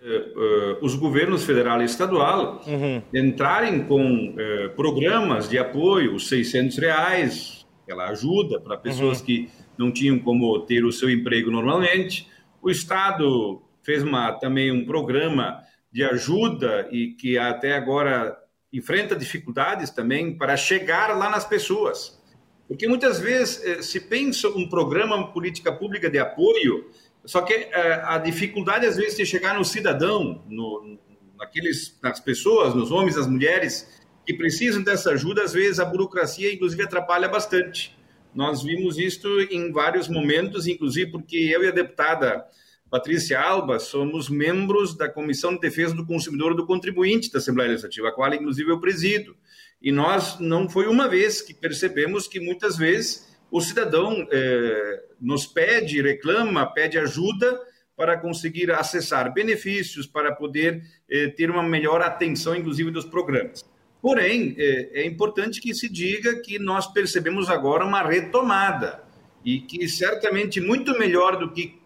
F: Uh, uh, os governos federal e estadual uhum. entrarem com uh, programas de apoio, os 600 reais, aquela ajuda para pessoas uhum. que não tinham como ter o seu emprego normalmente. O Estado fez uma, também um programa de ajuda e que até agora enfrenta dificuldades também para chegar lá nas pessoas. Porque muitas vezes eh, se pensa um programa, uma política pública de apoio, só que eh, a dificuldade às vezes de chegar no cidadão, no, naqueles, nas pessoas, nos homens, nas mulheres que precisam dessa ajuda, às vezes a burocracia inclusive atrapalha bastante. Nós vimos isto em vários momentos, inclusive porque eu e a deputada Patrícia Alba, somos membros da Comissão de Defesa do Consumidor e do Contribuinte da Assembleia Legislativa, a qual, inclusive, eu presido. E nós, não foi uma vez que percebemos que, muitas vezes, o cidadão eh, nos pede, reclama, pede ajuda para conseguir acessar benefícios, para poder eh, ter uma melhor atenção, inclusive, dos programas. Porém, é, é importante que se diga que nós percebemos agora uma retomada e que certamente muito melhor do que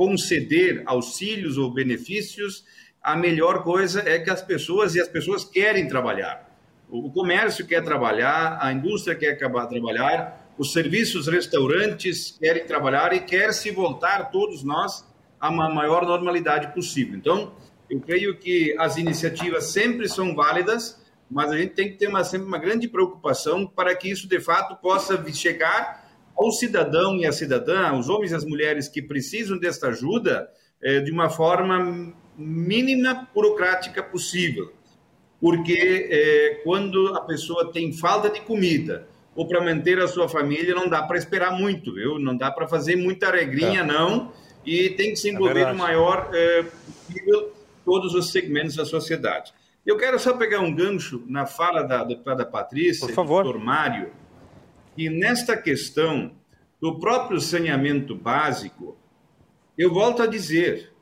F: conceder auxílios ou benefícios, a melhor coisa é que as pessoas e as pessoas querem trabalhar. O comércio quer trabalhar, a indústria quer acabar trabalhar, os serviços, restaurantes querem trabalhar e quer se voltar todos nós a uma maior normalidade possível. Então, eu creio que as iniciativas sempre são válidas, mas a gente tem que ter uma, sempre uma grande preocupação para que isso de fato possa chegar ao cidadão e à cidadã, os homens e as mulheres que precisam desta ajuda, é, de uma forma mínima burocrática possível. Porque é, quando a pessoa tem falta de comida ou para manter a sua família, não dá para esperar muito, viu? Não dá para fazer muita regrinha, é. não. E tem que se é envolver o maior possível todos os segmentos da sociedade. Eu quero só pegar um gancho na fala da deputada Patrícia,
B: Por favor.
F: do Mário, e nesta questão do próprio saneamento básico, eu volto a dizer,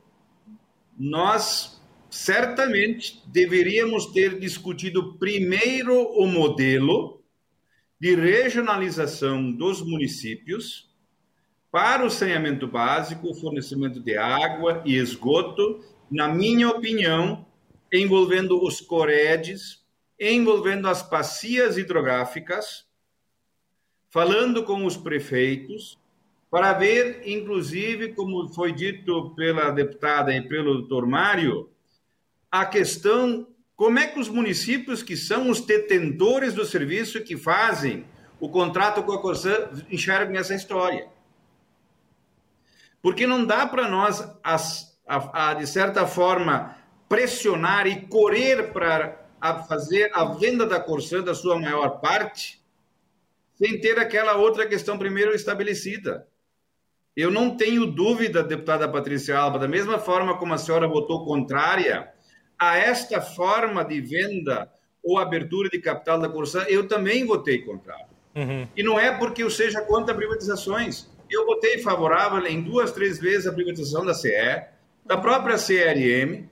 F: nós certamente deveríamos ter discutido primeiro o modelo de regionalização dos municípios para o saneamento básico, o fornecimento de água e esgoto, na minha opinião, envolvendo os coredes, envolvendo as bacias hidrográficas, falando com os prefeitos, para ver, inclusive, como foi dito pela deputada e pelo doutor Mário, a questão como é que os municípios que são os detentores do serviço que fazem o contrato com a Corsã enxergam essa história. Porque não dá para nós, a, a, de certa forma, pressionar e correr para fazer a venda da Corsã da sua maior parte, sem ter aquela outra questão primeiro estabelecida. Eu não tenho dúvida, deputada Patrícia Alba, da mesma forma como a senhora votou contrária a esta forma de venda ou abertura de capital da Corsã, eu também votei contrário. Uhum. E não é porque eu seja contra privatizações. Eu votei favorável em duas, três vezes a privatização da CE, da própria CRM,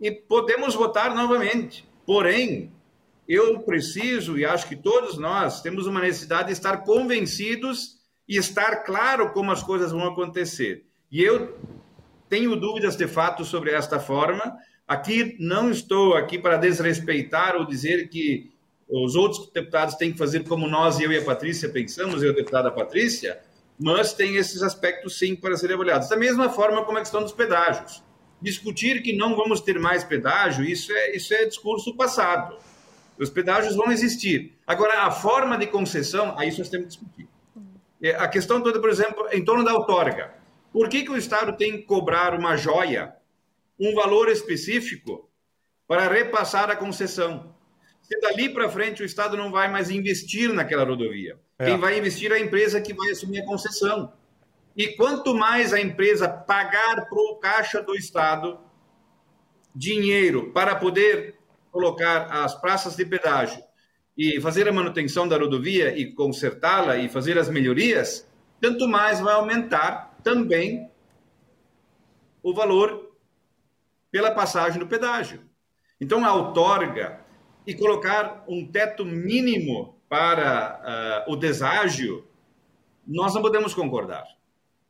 F: e podemos votar novamente. Porém, eu preciso, e acho que todos nós temos uma necessidade de estar convencidos e estar claro como as coisas vão acontecer. E eu tenho dúvidas de fato sobre esta forma. Aqui não estou aqui para desrespeitar ou dizer que os outros deputados têm que fazer como nós, eu e a Patrícia pensamos, eu e a deputada Patrícia, mas tem esses aspectos sim para serem avaliados. Da mesma forma como a questão dos pedágios. Discutir que não vamos ter mais pedágio, isso é, isso é discurso passado. Os pedágios vão existir. Agora, a forma de concessão, aí nós temos que discutir. É, a questão toda, por exemplo, em torno da outorga. Por que, que o Estado tem que cobrar uma joia, um valor específico, para repassar a concessão? Se dali para frente o Estado não vai mais investir naquela rodovia. É. Quem vai investir é a empresa que vai assumir a concessão. E quanto mais a empresa pagar para o caixa do Estado dinheiro para poder colocar as praças de pedágio e fazer a manutenção da rodovia e consertá-la e fazer as melhorias, tanto mais vai aumentar também o valor pela passagem do pedágio. Então, a outorga e colocar um teto mínimo para uh, o deságio, nós não podemos concordar.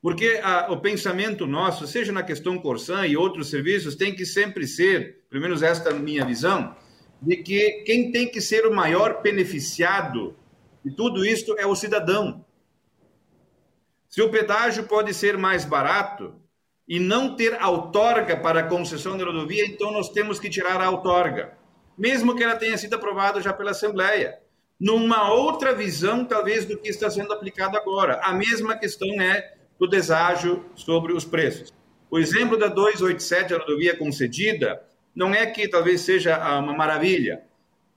F: Porque uh, o pensamento nosso, seja na questão Corsan e outros serviços, tem que sempre ser, pelo menos esta é a minha visão, de que quem tem que ser o maior beneficiado de tudo isto é o cidadão. Se o pedágio pode ser mais barato e não ter outorga para a concessão da rodovia, então nós temos que tirar a outorga, mesmo que ela tenha sido aprovada já pela Assembleia. Numa outra visão, talvez, do que está sendo aplicado agora. A mesma questão é do deságio sobre os preços. O exemplo da 287, a rodovia concedida, não é que talvez seja uma maravilha,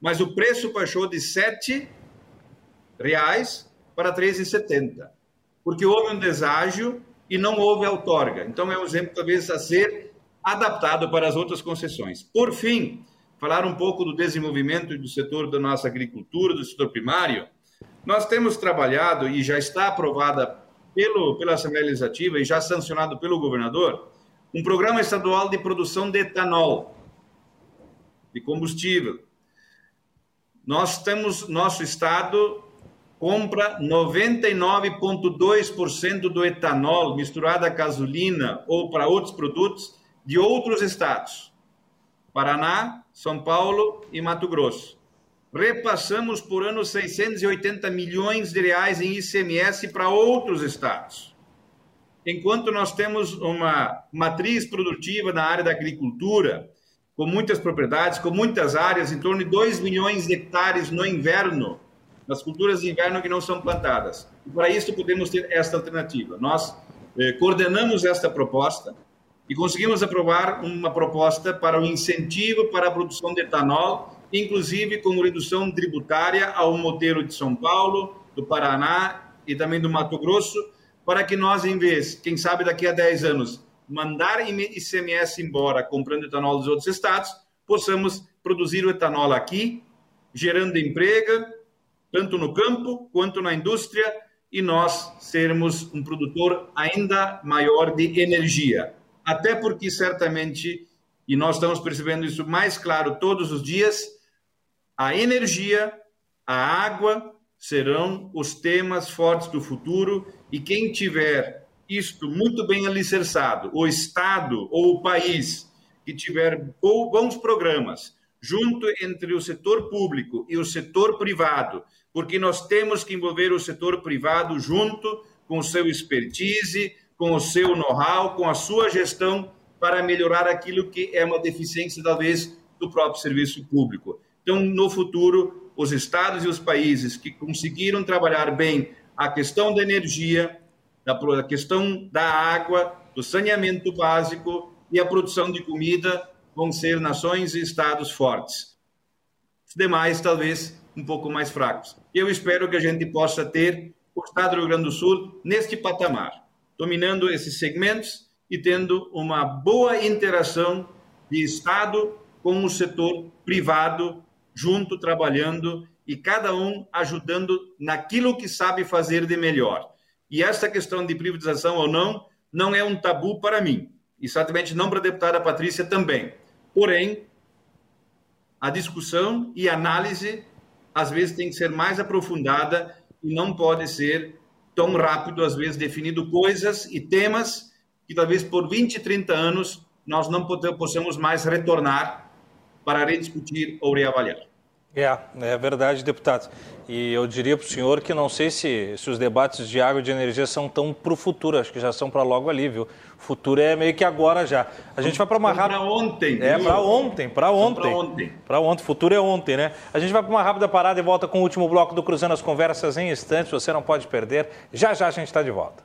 F: mas o preço baixou de R$ reais para R$ 13,70, porque houve um deságio e não houve outorga. Então é um exemplo talvez a ser adaptado para as outras concessões. Por fim, falar um pouco do desenvolvimento do setor da nossa agricultura, do setor primário. Nós temos trabalhado e já está aprovada pelo, pela Assembleia Legislativa e já sancionado pelo governador um programa estadual de produção de etanol de combustível. Nós temos, nosso estado compra 99,2% do etanol misturado a gasolina ou para outros produtos de outros estados. Paraná, São Paulo e Mato Grosso. Repassamos por ano 680 milhões de reais em ICMS para outros estados. Enquanto nós temos uma matriz produtiva na área da agricultura, com muitas propriedades, com muitas áreas, em torno de 2 milhões de hectares no inverno, nas culturas de inverno que não são plantadas. E para isso podemos ter esta alternativa. Nós eh, coordenamos esta proposta e conseguimos aprovar uma proposta para o incentivo para a produção de etanol, inclusive com redução tributária ao modelo de São Paulo, do Paraná e também do Mato Grosso, para que nós, em vez, quem sabe daqui a 10 anos, mandar ICMS embora comprando etanol dos outros estados, possamos produzir o etanol aqui, gerando emprego, tanto no campo quanto na indústria, e nós sermos um produtor ainda maior de energia. Até porque, certamente, e nós estamos percebendo isso mais claro todos os dias, a energia, a água serão os temas fortes do futuro, e quem tiver isto muito bem alicerçado, o Estado ou o país que tiver bons programas, junto entre o setor público e o setor privado, porque nós temos que envolver o setor privado junto com o seu expertise, com o seu know-how, com a sua gestão, para melhorar aquilo que é uma deficiência, talvez, do próprio serviço público. Então, no futuro, os estados e os países que conseguiram trabalhar bem a questão da energia, da questão da água, do saneamento básico e a produção de comida vão ser nações e estados fortes. Os demais, talvez, um pouco mais fracos. Eu espero que a gente possa ter o estado do Rio Grande do Sul neste patamar, dominando esses segmentos e tendo uma boa interação de Estado com o setor privado, junto, trabalhando e cada um ajudando naquilo que sabe fazer de melhor. E essa questão de privatização ou não, não é um tabu para mim. E certamente não para a deputada Patrícia também. Porém, a discussão e análise às vezes tem que ser mais aprofundada e não pode ser tão rápido, às vezes definindo coisas e temas que talvez por 20, 30 anos nós não possamos mais retornar para rediscutir ou reavaliar.
B: É, é verdade, deputado. E eu diria para o senhor que não sei se, se os debates de água e de energia são tão para o futuro, acho que já são para logo ali, viu? O futuro é meio que agora já. A gente vai para uma rápida.
F: Para ontem.
B: É, para ontem, para ontem. Para ontem. Para ontem. Futuro é ontem, né? A gente vai para uma rápida parada e volta com o último bloco do Cruzando as Conversas em instantes. Você não pode perder. Já já a gente está de volta.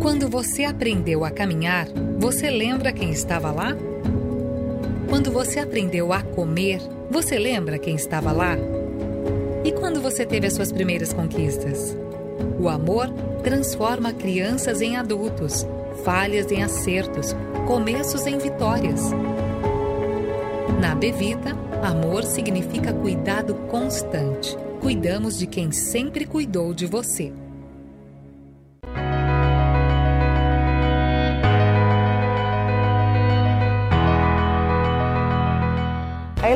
J: Quando você aprendeu a caminhar, você lembra quem estava lá? Quando você aprendeu a comer, você lembra quem estava lá? E quando você teve as suas primeiras conquistas? O amor transforma crianças em adultos, falhas em acertos, começos em vitórias. Na Bevita, amor significa cuidado constante. Cuidamos de quem sempre cuidou de você.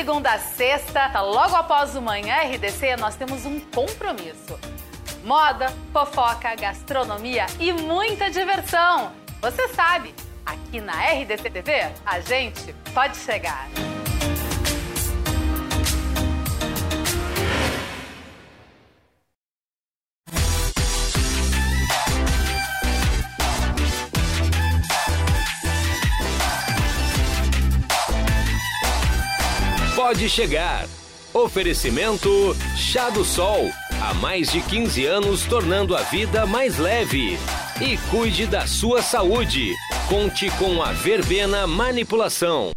K: Segunda a sexta, tá logo após o Manhã RDC, nós temos um compromisso. Moda, fofoca, gastronomia e muita diversão. Você sabe, aqui na RDC TV, a gente pode chegar.
A: Chegar. Oferecimento Chá do Sol. Há mais de 15 anos tornando a vida mais leve. E cuide da sua saúde. Conte com a Verbena Manipulação.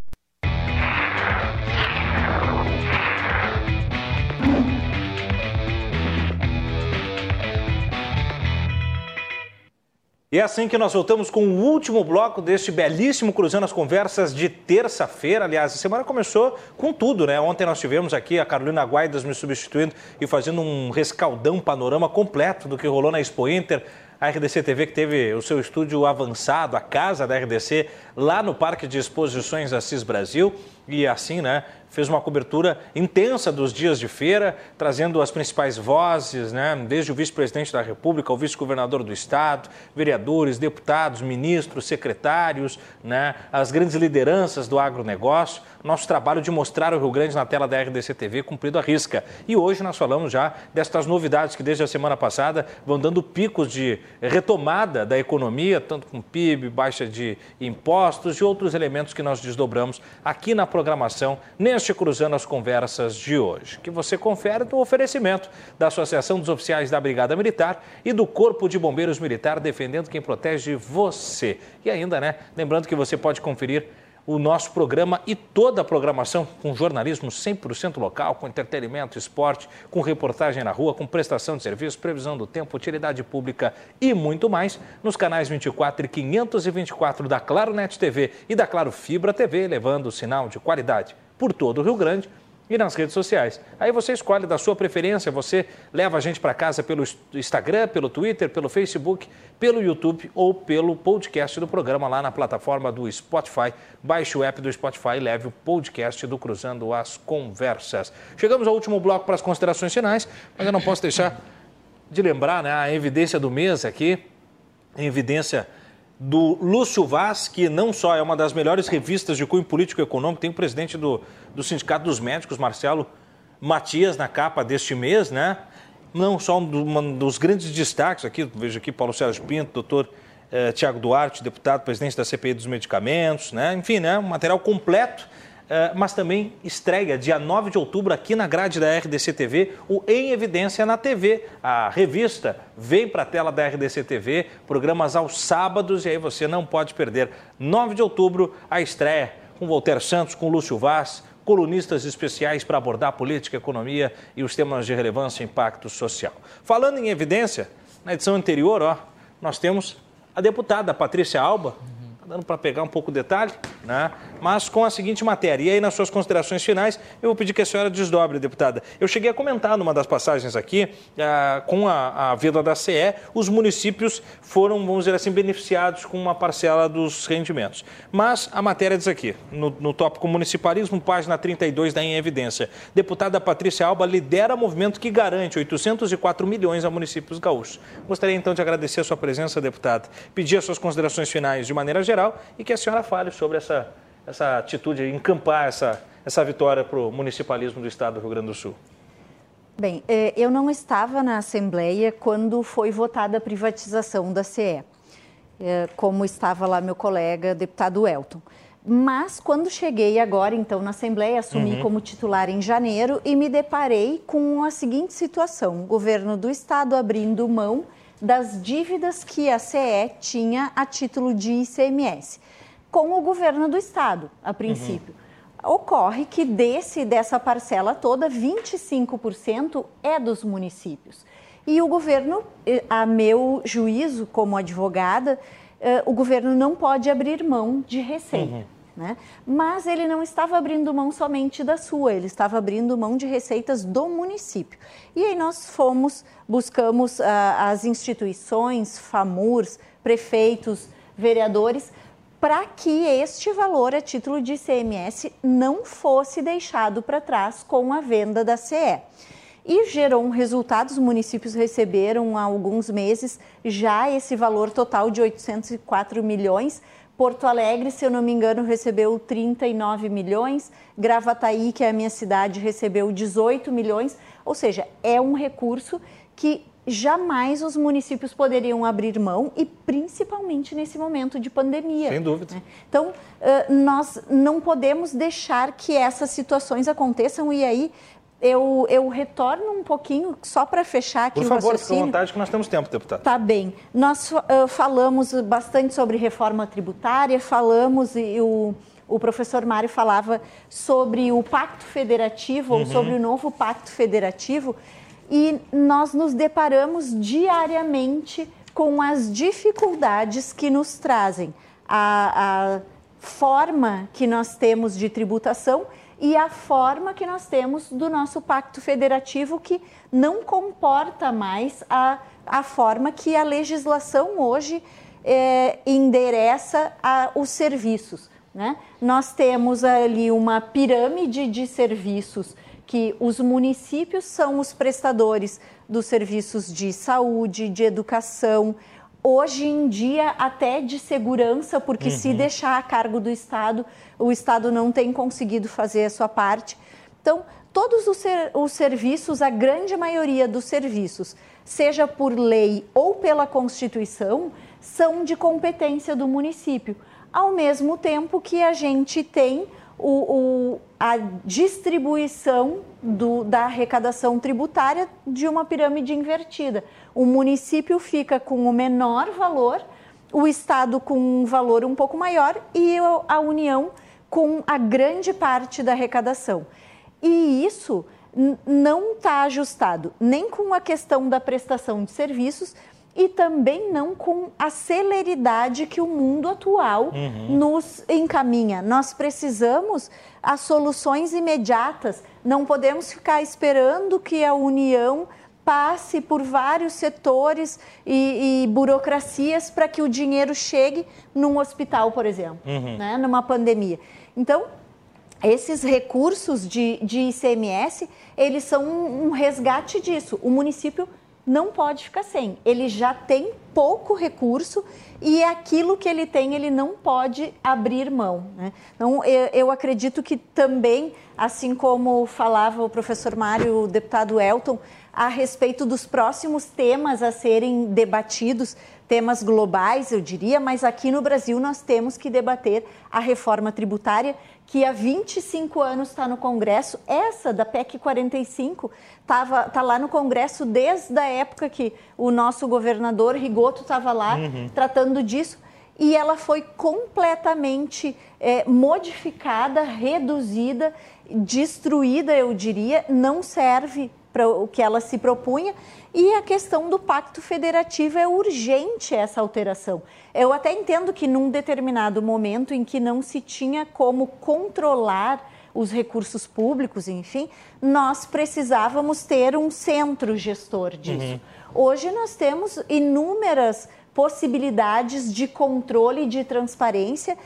B: E é assim que nós voltamos com o último bloco deste belíssimo Cruzando as Conversas de terça-feira. Aliás, a semana começou com tudo, né? Ontem nós tivemos aqui a Carolina Guaidas me substituindo e fazendo um rescaldão, panorama completo do que rolou na Expo Inter. A RDC TV que teve o seu estúdio avançado, a casa da RDC, lá no Parque de Exposições Assis Brasil. E assim, né, fez uma cobertura intensa dos dias de feira, trazendo as principais vozes, né, desde o vice-presidente da República, o vice-governador do Estado, vereadores, deputados, ministros, secretários, né, as grandes lideranças do agronegócio. Nosso trabalho de mostrar o Rio Grande na tela da RDC TV cumprido a risca. E hoje nós falamos já destas novidades que desde a semana passada vão dando picos de retomada da economia, tanto com PIB, baixa de impostos e outros elementos que nós desdobramos aqui na programação neste Cruzando as Conversas de hoje, que você confere no oferecimento da Associação dos Oficiais da Brigada Militar e do Corpo de Bombeiros Militar, defendendo quem protege você. E ainda, né, lembrando que você pode conferir o nosso programa e toda a programação com jornalismo 100% local, com entretenimento, esporte, com reportagem na rua, com prestação de serviço, previsão do tempo, utilidade pública e muito mais nos canais 24 e 524 da Claro Net TV e da Claro Fibra TV, levando o sinal de qualidade por todo o Rio Grande e nas redes sociais. Aí você escolhe da sua preferência, você leva a gente para casa pelo Instagram, pelo Twitter, pelo Facebook, pelo YouTube ou pelo podcast do programa lá na plataforma do Spotify. Baixe o app do Spotify e leve o podcast do Cruzando as Conversas. Chegamos ao último bloco para as considerações finais, mas eu não posso deixar de lembrar né, a evidência do mês aqui, a evidência do Lúcio Vaz, que não só é uma das melhores revistas de cunho político e econômico, tem o presidente do, do Sindicato dos Médicos, Marcelo Matias, na capa deste mês, né? Não só um, um dos grandes destaques aqui, vejo aqui Paulo Sérgio Pinto, doutor eh, Tiago Duarte, deputado, presidente da CPI dos Medicamentos, né? Enfim, né? Um material completo mas também estreia dia 9 de outubro aqui na grade da RDC TV, o Em Evidência na TV. A revista vem para a tela da RDC TV, programas aos sábados e aí você não pode perder. 9 de outubro, a estreia com Voltaire Santos, com Lúcio Vaz, colunistas especiais para abordar política, economia e os temas de relevância e impacto social. Falando em evidência, na edição anterior, ó, nós temos a deputada Patrícia Alba, Tá dando para pegar um pouco o detalhe, né? Mas com a seguinte matéria. E aí, nas suas considerações finais, eu vou pedir que a senhora desdobre, deputada. Eu cheguei a comentar numa das passagens aqui, ah, com a, a venda da CE, os municípios foram, vamos dizer assim, beneficiados com uma parcela dos rendimentos. Mas a matéria diz aqui, no, no tópico municipalismo, página 32 da Em Evidência. Deputada Patrícia Alba lidera movimento que garante 804 milhões a municípios gaúchos. Gostaria então de agradecer a sua presença, deputada. Pedir as suas considerações finais de maneira geral geral e que a senhora fale sobre essa, essa atitude, encampar essa, essa vitória para o municipalismo do Estado do Rio Grande do Sul.
D: Bem, é, eu não estava na Assembleia quando foi votada a privatização da CE, é, como estava lá meu colega, deputado Elton. Mas quando cheguei agora, então, na Assembleia, assumi uhum. como titular em janeiro e me deparei com a seguinte situação: o governo do Estado abrindo mão das dívidas que a CE tinha a título de ICMS, com o governo do estado, a princípio. Uhum. Ocorre que desse dessa parcela toda, 25% é dos municípios. E o governo, eh, a meu juízo como advogada, eh, o governo não pode abrir mão de receita. Uhum. Né? Mas ele não estava abrindo mão somente da sua, ele estava abrindo mão de receitas do município. E aí nós fomos, buscamos uh, as instituições, FAMURs, prefeitos, vereadores, para que este valor a título de ICMS não fosse deixado para trás com a venda da CE. E gerou um resultado, os municípios receberam há alguns meses já esse valor total de 804 milhões, Porto Alegre, se eu não me engano, recebeu 39 milhões. Gravataí, que é a minha cidade, recebeu 18 milhões. Ou seja, é um recurso que jamais os municípios poderiam abrir mão e principalmente nesse momento de pandemia.
B: Sem dúvida. Né?
D: Então, nós não podemos deixar que essas situações aconteçam e aí eu, eu retorno um pouquinho só para fechar aqui
B: Por
D: o
B: favor,
D: raciocínio.
B: fique à vontade que nós temos tempo, deputado.
D: Tá bem. Nós uh, falamos bastante sobre reforma tributária, falamos e o, o professor Mário falava sobre o pacto federativo, uhum. ou sobre o novo pacto federativo, e nós nos deparamos diariamente com as dificuldades que nos trazem a, a forma que nós temos de tributação e a forma que nós temos do nosso pacto federativo, que não comporta mais a, a forma que a legislação hoje é, endereça a, os serviços. Né? Nós temos ali uma pirâmide de serviços que os municípios são os prestadores dos serviços de saúde, de educação, hoje em dia até de segurança, porque uhum. se deixar a cargo do Estado, o Estado não tem conseguido fazer a sua parte. Então, todos os, ser, os serviços, a grande maioria dos serviços, seja por lei ou pela Constituição, são de competência do município. Ao mesmo tempo que a gente tem o, o, a distribuição do, da arrecadação tributária de uma pirâmide invertida. O município fica com o menor valor, o Estado com um valor um pouco maior e a União com a grande parte da arrecadação. E isso não está ajustado nem com a questão da prestação de serviços e também não com a celeridade que o mundo atual uhum. nos encaminha. Nós precisamos as soluções imediatas, não podemos ficar esperando que a União passe por vários setores e, e burocracias para que o dinheiro chegue num hospital, por exemplo, uhum. né, numa pandemia. Então, esses recursos de, de ICMS, eles são um, um resgate disso. O município não pode ficar sem. Ele já tem pouco recurso e aquilo que ele tem, ele não pode abrir mão. Né? Então, eu, eu, acredito que também, assim como falava o professor Mário, o deputado Elton, a respeito dos próximos temas a serem debatidos, temas globais, eu diria, mas aqui no Brasil nós temos que debater a reforma tributária, que há 25 anos está no Congresso. Essa da PEC 45 está tá lá no Congresso desde a época que o nosso governador Rigoto estava lá uhum. tratando disso. E ela foi completamente é, modificada, reduzida, destruída, eu diria, não serve para o que ela se propunha. E a questão do pacto federativo é urgente essa alteração. Eu até entendo que num determinado momento em que não se tinha como controlar os recursos públicos, enfim, nós precisávamos ter um centro gestor disso. Uhum. Hoje nós temos inúmeras possibilidades de controle e de transparência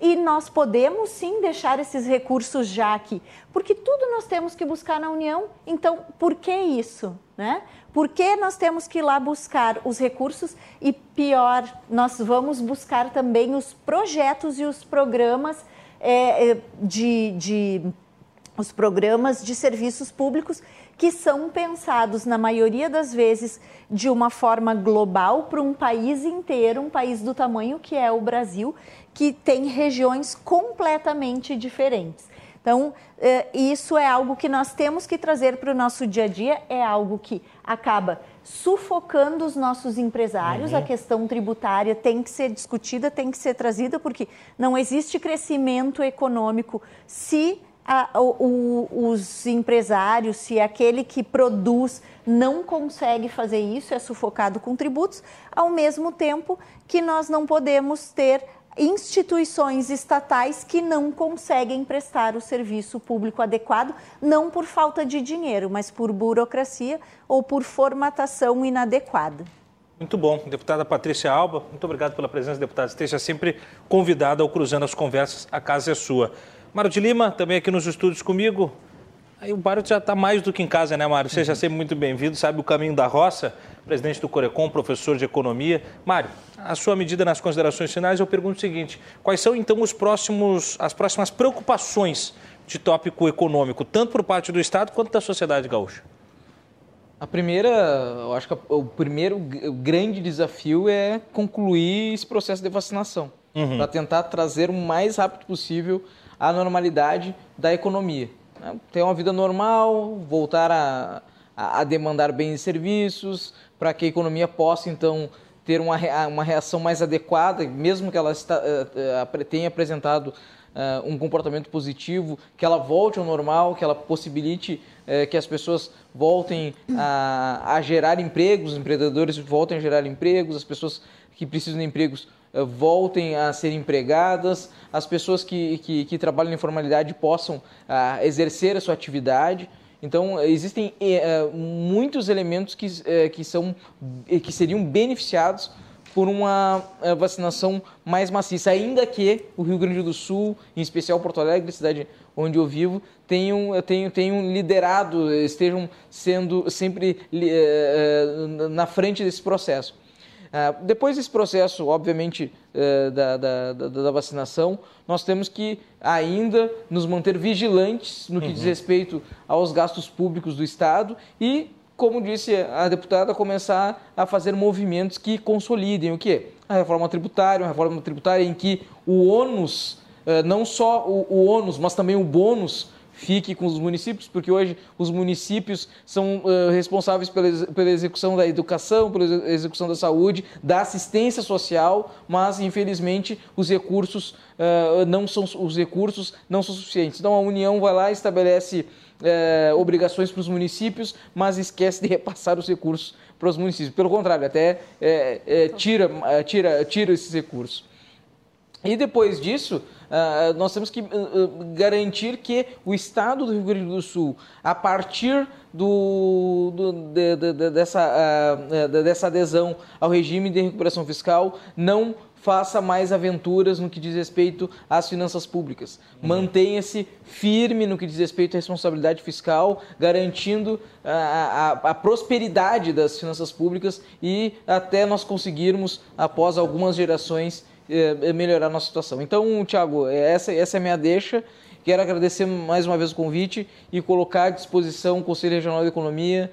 D: e nós podemos sim deixar esses recursos já aqui, porque tudo nós temos que buscar na União, então por que isso? Né? Por que nós temos que ir lá buscar os recursos e pior, nós vamos buscar também os projetos e os programas é, de, de os programas de serviços públicos que são pensados, na maioria das vezes, de uma forma global para um país inteiro, um país do tamanho que é o Brasil, que tem regiões completamente diferentes. Então, eh, isso é algo que nós temos que trazer para o nosso dia a dia, é algo que acaba sufocando os nossos empresários. Uhum. A questão tributária tem que ser discutida, tem que ser trazida, porque não existe crescimento econômico se a, o, os empresários, se aquele que produz não consegue fazer isso, é sufocado com tributos, ao mesmo tempo que nós não podemos ter instituições estatais que não conseguem prestar o serviço público adequado, não por falta de dinheiro, mas por burocracia ou por formatação inadequada.
B: Muito bom. Deputada Patrícia Alba, muito obrigado pela presença, deputada. Esteja sempre convidada ao Cruzando as Conversas, a casa é sua. Mário de Lima, também aqui nos estúdios comigo. Aí o Mário já está mais do que em casa, né, Mário? Seja uhum. sempre muito bem-vindo, sabe o caminho da roça, presidente do Corecom, professor de economia. Mário, a sua medida nas considerações finais, eu pergunto o seguinte: quais são então os próximos, as próximas preocupações de tópico econômico, tanto por parte do Estado quanto da sociedade gaúcha?
E: A primeira, eu acho que o primeiro grande desafio é concluir esse processo de vacinação, uhum. para tentar trazer o mais rápido possível a normalidade da economia. Né? Ter uma vida normal, voltar a, a demandar bens e serviços, para que a economia possa, então, ter uma, uma reação mais adequada, mesmo que ela está, uh, tenha apresentado uh, um comportamento positivo, que ela volte ao normal, que ela possibilite que as pessoas voltem a, a, gerar empregos, os empreendedores voltem a gerar empregos, as pessoas que precisam de empregos voltem a ser empregadas, as pessoas que, que, que trabalham na informalidade possam exercer a sua atividade. Então, existem muitos elementos que, que, são, que seriam beneficiados por uma eh, vacinação mais maciça, ainda que o Rio Grande do Sul, em especial Porto Alegre, cidade onde eu vivo, tenham, tenham, tenham liderado, estejam sendo sempre na frente desse processo. Uh, depois desse processo, obviamente, uh, da, da, da, vacinação, nós temos que ainda nos manter vigilantes no que uhum. diz respeito aos gastos públicos do Estado e como disse a deputada, começar a fazer movimentos que consolidem o quê? A reforma tributária, uma reforma tributária em que o ônus, eh, não só o ônus, mas também o bônus fique com os municípios, porque hoje os municípios são uh, responsáveis pela, pela, execução da educação, pela execução da saúde, da assistência social, mas infelizmente os recursos uh, não são os recursos não são suficientes. Então a União vai lá e estabelece é, obrigações para os municípios, mas esquece de <laughs> repassar os recursos para os municípios. Pelo contrário, até é, é, tira, tira, tira esses recursos. E depois disso, uh, nós temos que uh, garantir que o Estado do Rio Grande do Sul, a partir do, do de, de, de, dessa, dessa adesão ao regime de recuperação fiscal, não faça mais aventuras no que diz respeito às finanças públicas. Uhum. Mantenha-se firme no que diz respeito à responsabilidade fiscal, garantindo a, a, a, prosperidade das finanças públicas e até nós conseguirmos, após algumas gerações, eh, melhorar a nossa situação. Então, Tiago, essa, essa é a minha deixa. Quero agradecer mais uma vez o convite e colocar à disposição o Conselho Regional de Economia,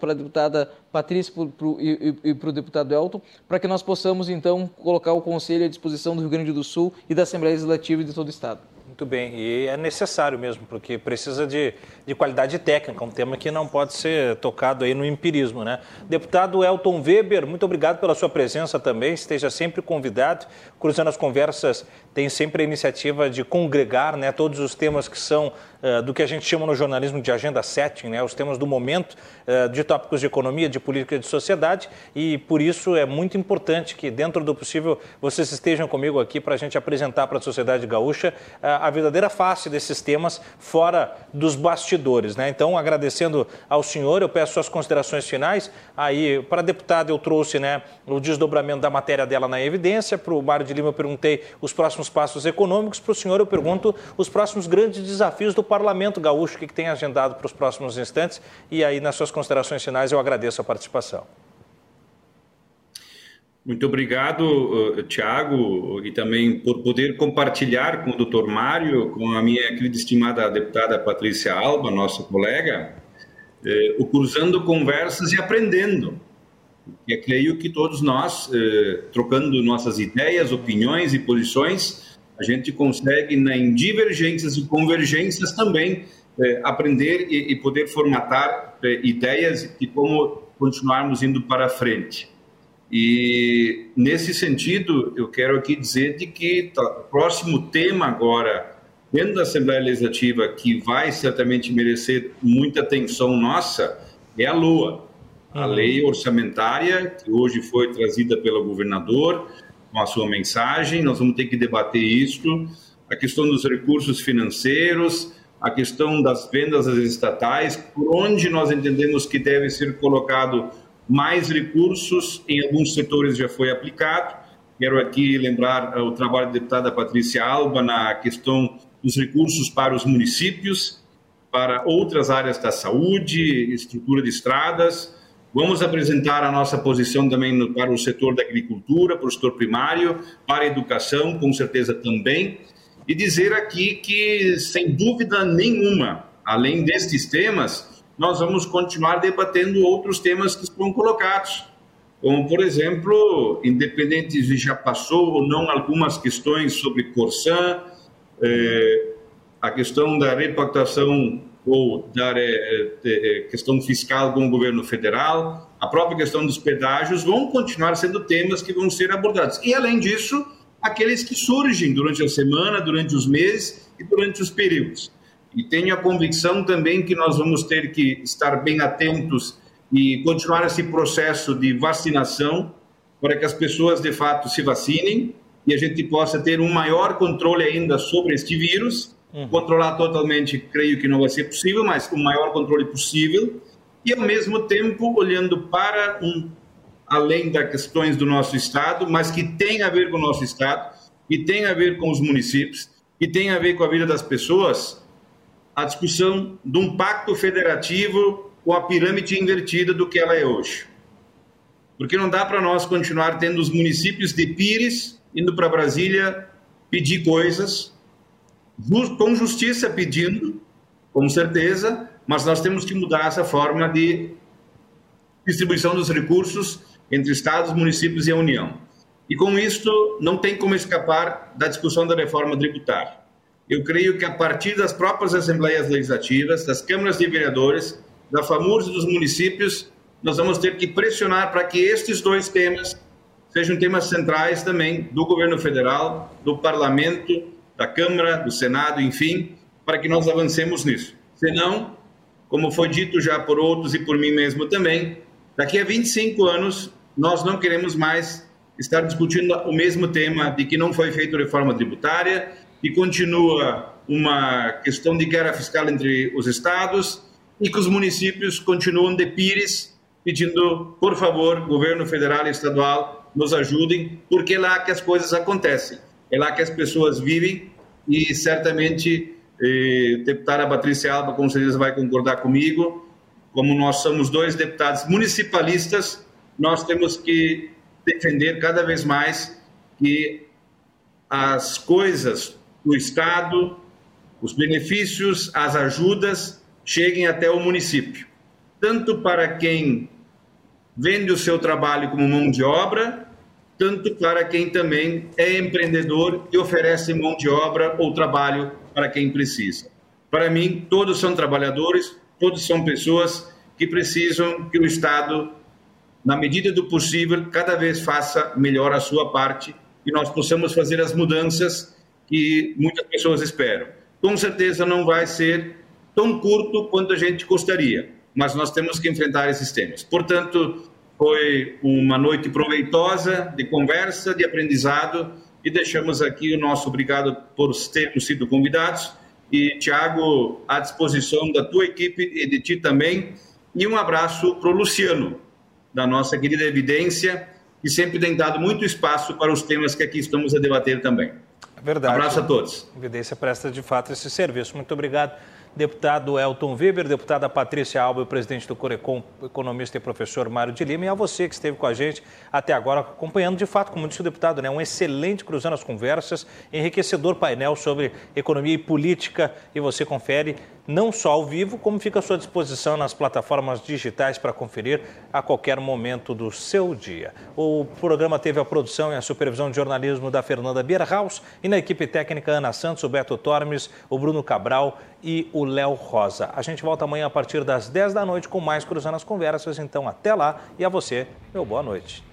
E: para a deputada Patrícia e, e para o deputado Elton, para que nós possamos, então, colocar o Conselho à disposição do Rio Grande do Sul e da Assembleia Legislativa de todo o Estado.
B: Muito bem, e é necessário mesmo, porque precisa de, de qualidade técnica, um tema que não pode ser tocado aí no empirismo, né? Deputado Elton Weber, muito obrigado pela sua presença também, esteja sempre convidado. Cruzando as Conversas tem sempre a iniciativa de congregar né, todos os temas que são uh, do que a gente chama no jornalismo de agenda setting, né, os temas do momento, uh, de tópicos de economia, de política e de sociedade, e por isso é muito importante que, dentro do possível, vocês estejam comigo aqui para a gente apresentar para a sociedade gaúcha uh, a verdadeira face desses temas fora dos bastidores. Né? Então, agradecendo ao senhor, eu peço suas considerações finais. Aí, para a deputada, eu trouxe né, o desdobramento da matéria dela na evidência, para o Mário de Lima eu perguntei os próximos passos econômicos. Para o senhor, eu pergunto os próximos grandes desafios do Parlamento Gaúcho, o que tem agendado para os próximos instantes. E aí, nas suas considerações finais, eu agradeço a participação.
F: Muito obrigado, Tiago, e também por poder compartilhar com o doutor Mário, com a minha querida estimada deputada Patrícia Alba, nossa colega, eh, o Cruzando Conversas e Aprendendo. E creio que todos nós, eh, trocando nossas ideias, opiniões e posições, a gente consegue, né, em divergências e convergências também, eh, aprender e, e, poder formatar eh, ideias de como continuarmos indo para frente. E nesse sentido, eu quero aqui dizer de que tá, o próximo tema agora dentro da Assembleia Legislativa que vai certamente merecer muita atenção nossa é a Lua a lei orçamentária, que hoje foi trazida pelo governador, com a sua mensagem, nós vamos ter que debater isso, a questão dos recursos financeiros, a questão das vendas estatais, por onde nós entendemos que deve ser colocado mais recursos, em alguns setores já foi aplicado. Quero aqui lembrar eh, o trabalho da deputada Patrícia Alba na questão dos recursos para os municípios, para outras áreas da saúde, estrutura de estradas, Vamos apresentar a nossa posição também no, para o setor da agricultura, para o setor primário, para a educação, com certeza também, e dizer aqui que, sem dúvida nenhuma, além destes temas, nós vamos continuar debatendo outros temas que foram colocados, como, por exemplo, independente se já passou ou não algumas questões sobre Corsã, eh, a questão da repactação ou da eh, eh, questão fiscal com o governo federal, a própria questão dos pedágios, vão continuar sendo temas que vão ser abordados. E, além disso, aqueles que surgem durante a semana, durante os meses e durante os períodos. E tenho a convicção também que nós vamos ter que estar bem atentos e continuar esse processo de vacinação para que as pessoas de fato se vacinem e a gente possa ter um maior controle ainda sobre este vírus. Uhum. Controlar totalmente, creio que não vai ser possível, mas o maior controle possível. E ao mesmo tempo olhando para um além das questões do nosso estado, mas que tem a ver com o nosso estado, e tem a ver com os municípios, e tem a ver com a vida das pessoas, a discussão de um pacto federativo com a pirâmide invertida do que ela é hoje. Porque não dá para nós continuar tendo os municípios de Pires indo para Brasília pedir coisas, com justiça pedindo, com certeza, mas nós temos que mudar essa forma de distribuição dos recursos entre estados, municípios e a União. E com isto, não tem como escapar da discussão da reforma tributária eu creio que a partir das próprias assembleias legislativas, das câmaras de vereadores, da FAMURS e dos municípios, nós vamos ter que pressionar para que estes dois temas sejam temas centrais também do governo federal, do parlamento, da Câmara, do Senado, enfim, para que nós avancemos nisso. Senão, como foi dito já por outros e por mim mesmo também, daqui a 25 anos nós não queremos mais estar discutindo o mesmo tema de que não foi feita reforma tributária, e continua uma questão de guerra fiscal entre os estados e que os municípios continuam de pires pedindo, por favor, governo federal e estadual, nos ajudem, porque é lá que as coisas acontecem, é lá que as pessoas vivem e certamente eh, deputada Patrícia Alba com certeza vai concordar comigo, como nós somos dois deputados municipalistas, nós temos que defender cada vez mais que as coisas o Estado, os benefícios, as ajudas cheguem até o município, tanto para quem vende o seu trabalho como mão de obra, tanto para quem também é empreendedor e oferece mão de obra ou trabalho para quem precisa. Para mim, todos são trabalhadores, todos são pessoas que precisam que o Estado, na medida do possível, cada vez faça melhor a sua parte e nós possamos fazer as mudanças que muitas pessoas esperam. Com certeza não vai ser tão curto quanto a gente gostaria, mas nós temos que enfrentar esses temas. Portanto, foi uma noite proveitosa de conversa, de aprendizado e deixamos aqui o nosso obrigado por termos sido convidados e Tiago à disposição da tua equipe e de ti também e um abraço para o Luciano da nossa querida Evidência que sempre tem dado muito espaço para os temas que aqui estamos a debater também.
B: É verdade.
F: Abraço a todos.
B: A Evidência presta de fato esse serviço. Muito obrigado deputado Elton Weber, deputada Patrícia Alba, o presidente do Corecom, economista e professor Mário de Lima, e a você que esteve com a gente até agora, acompanhando de fato, como disse o deputado, né, um excelente Cruzando as Conversas, enriquecedor painel sobre economia e política, e você confere não só ao vivo, como fica à sua disposição nas plataformas digitais para conferir a qualquer momento do seu dia. O programa teve a produção e a supervisão de jornalismo da Fernanda Bierhaus e na equipe técnica Ana Santos, o Beto Tormes, o Bruno Cabral e o Léo Rosa. A gente volta amanhã a partir das 10 da noite com mais Cruzando as Conversas. Então, até lá e a você, meu boa noite.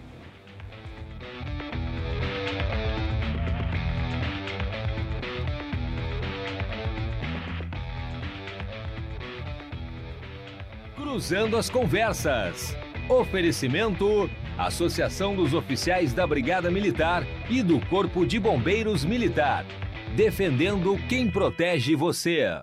A: Cruzando as Conversas. Oferecimento: Associação dos Oficiais da Brigada Militar e do Corpo de Bombeiros Militar defendendo quem protege você.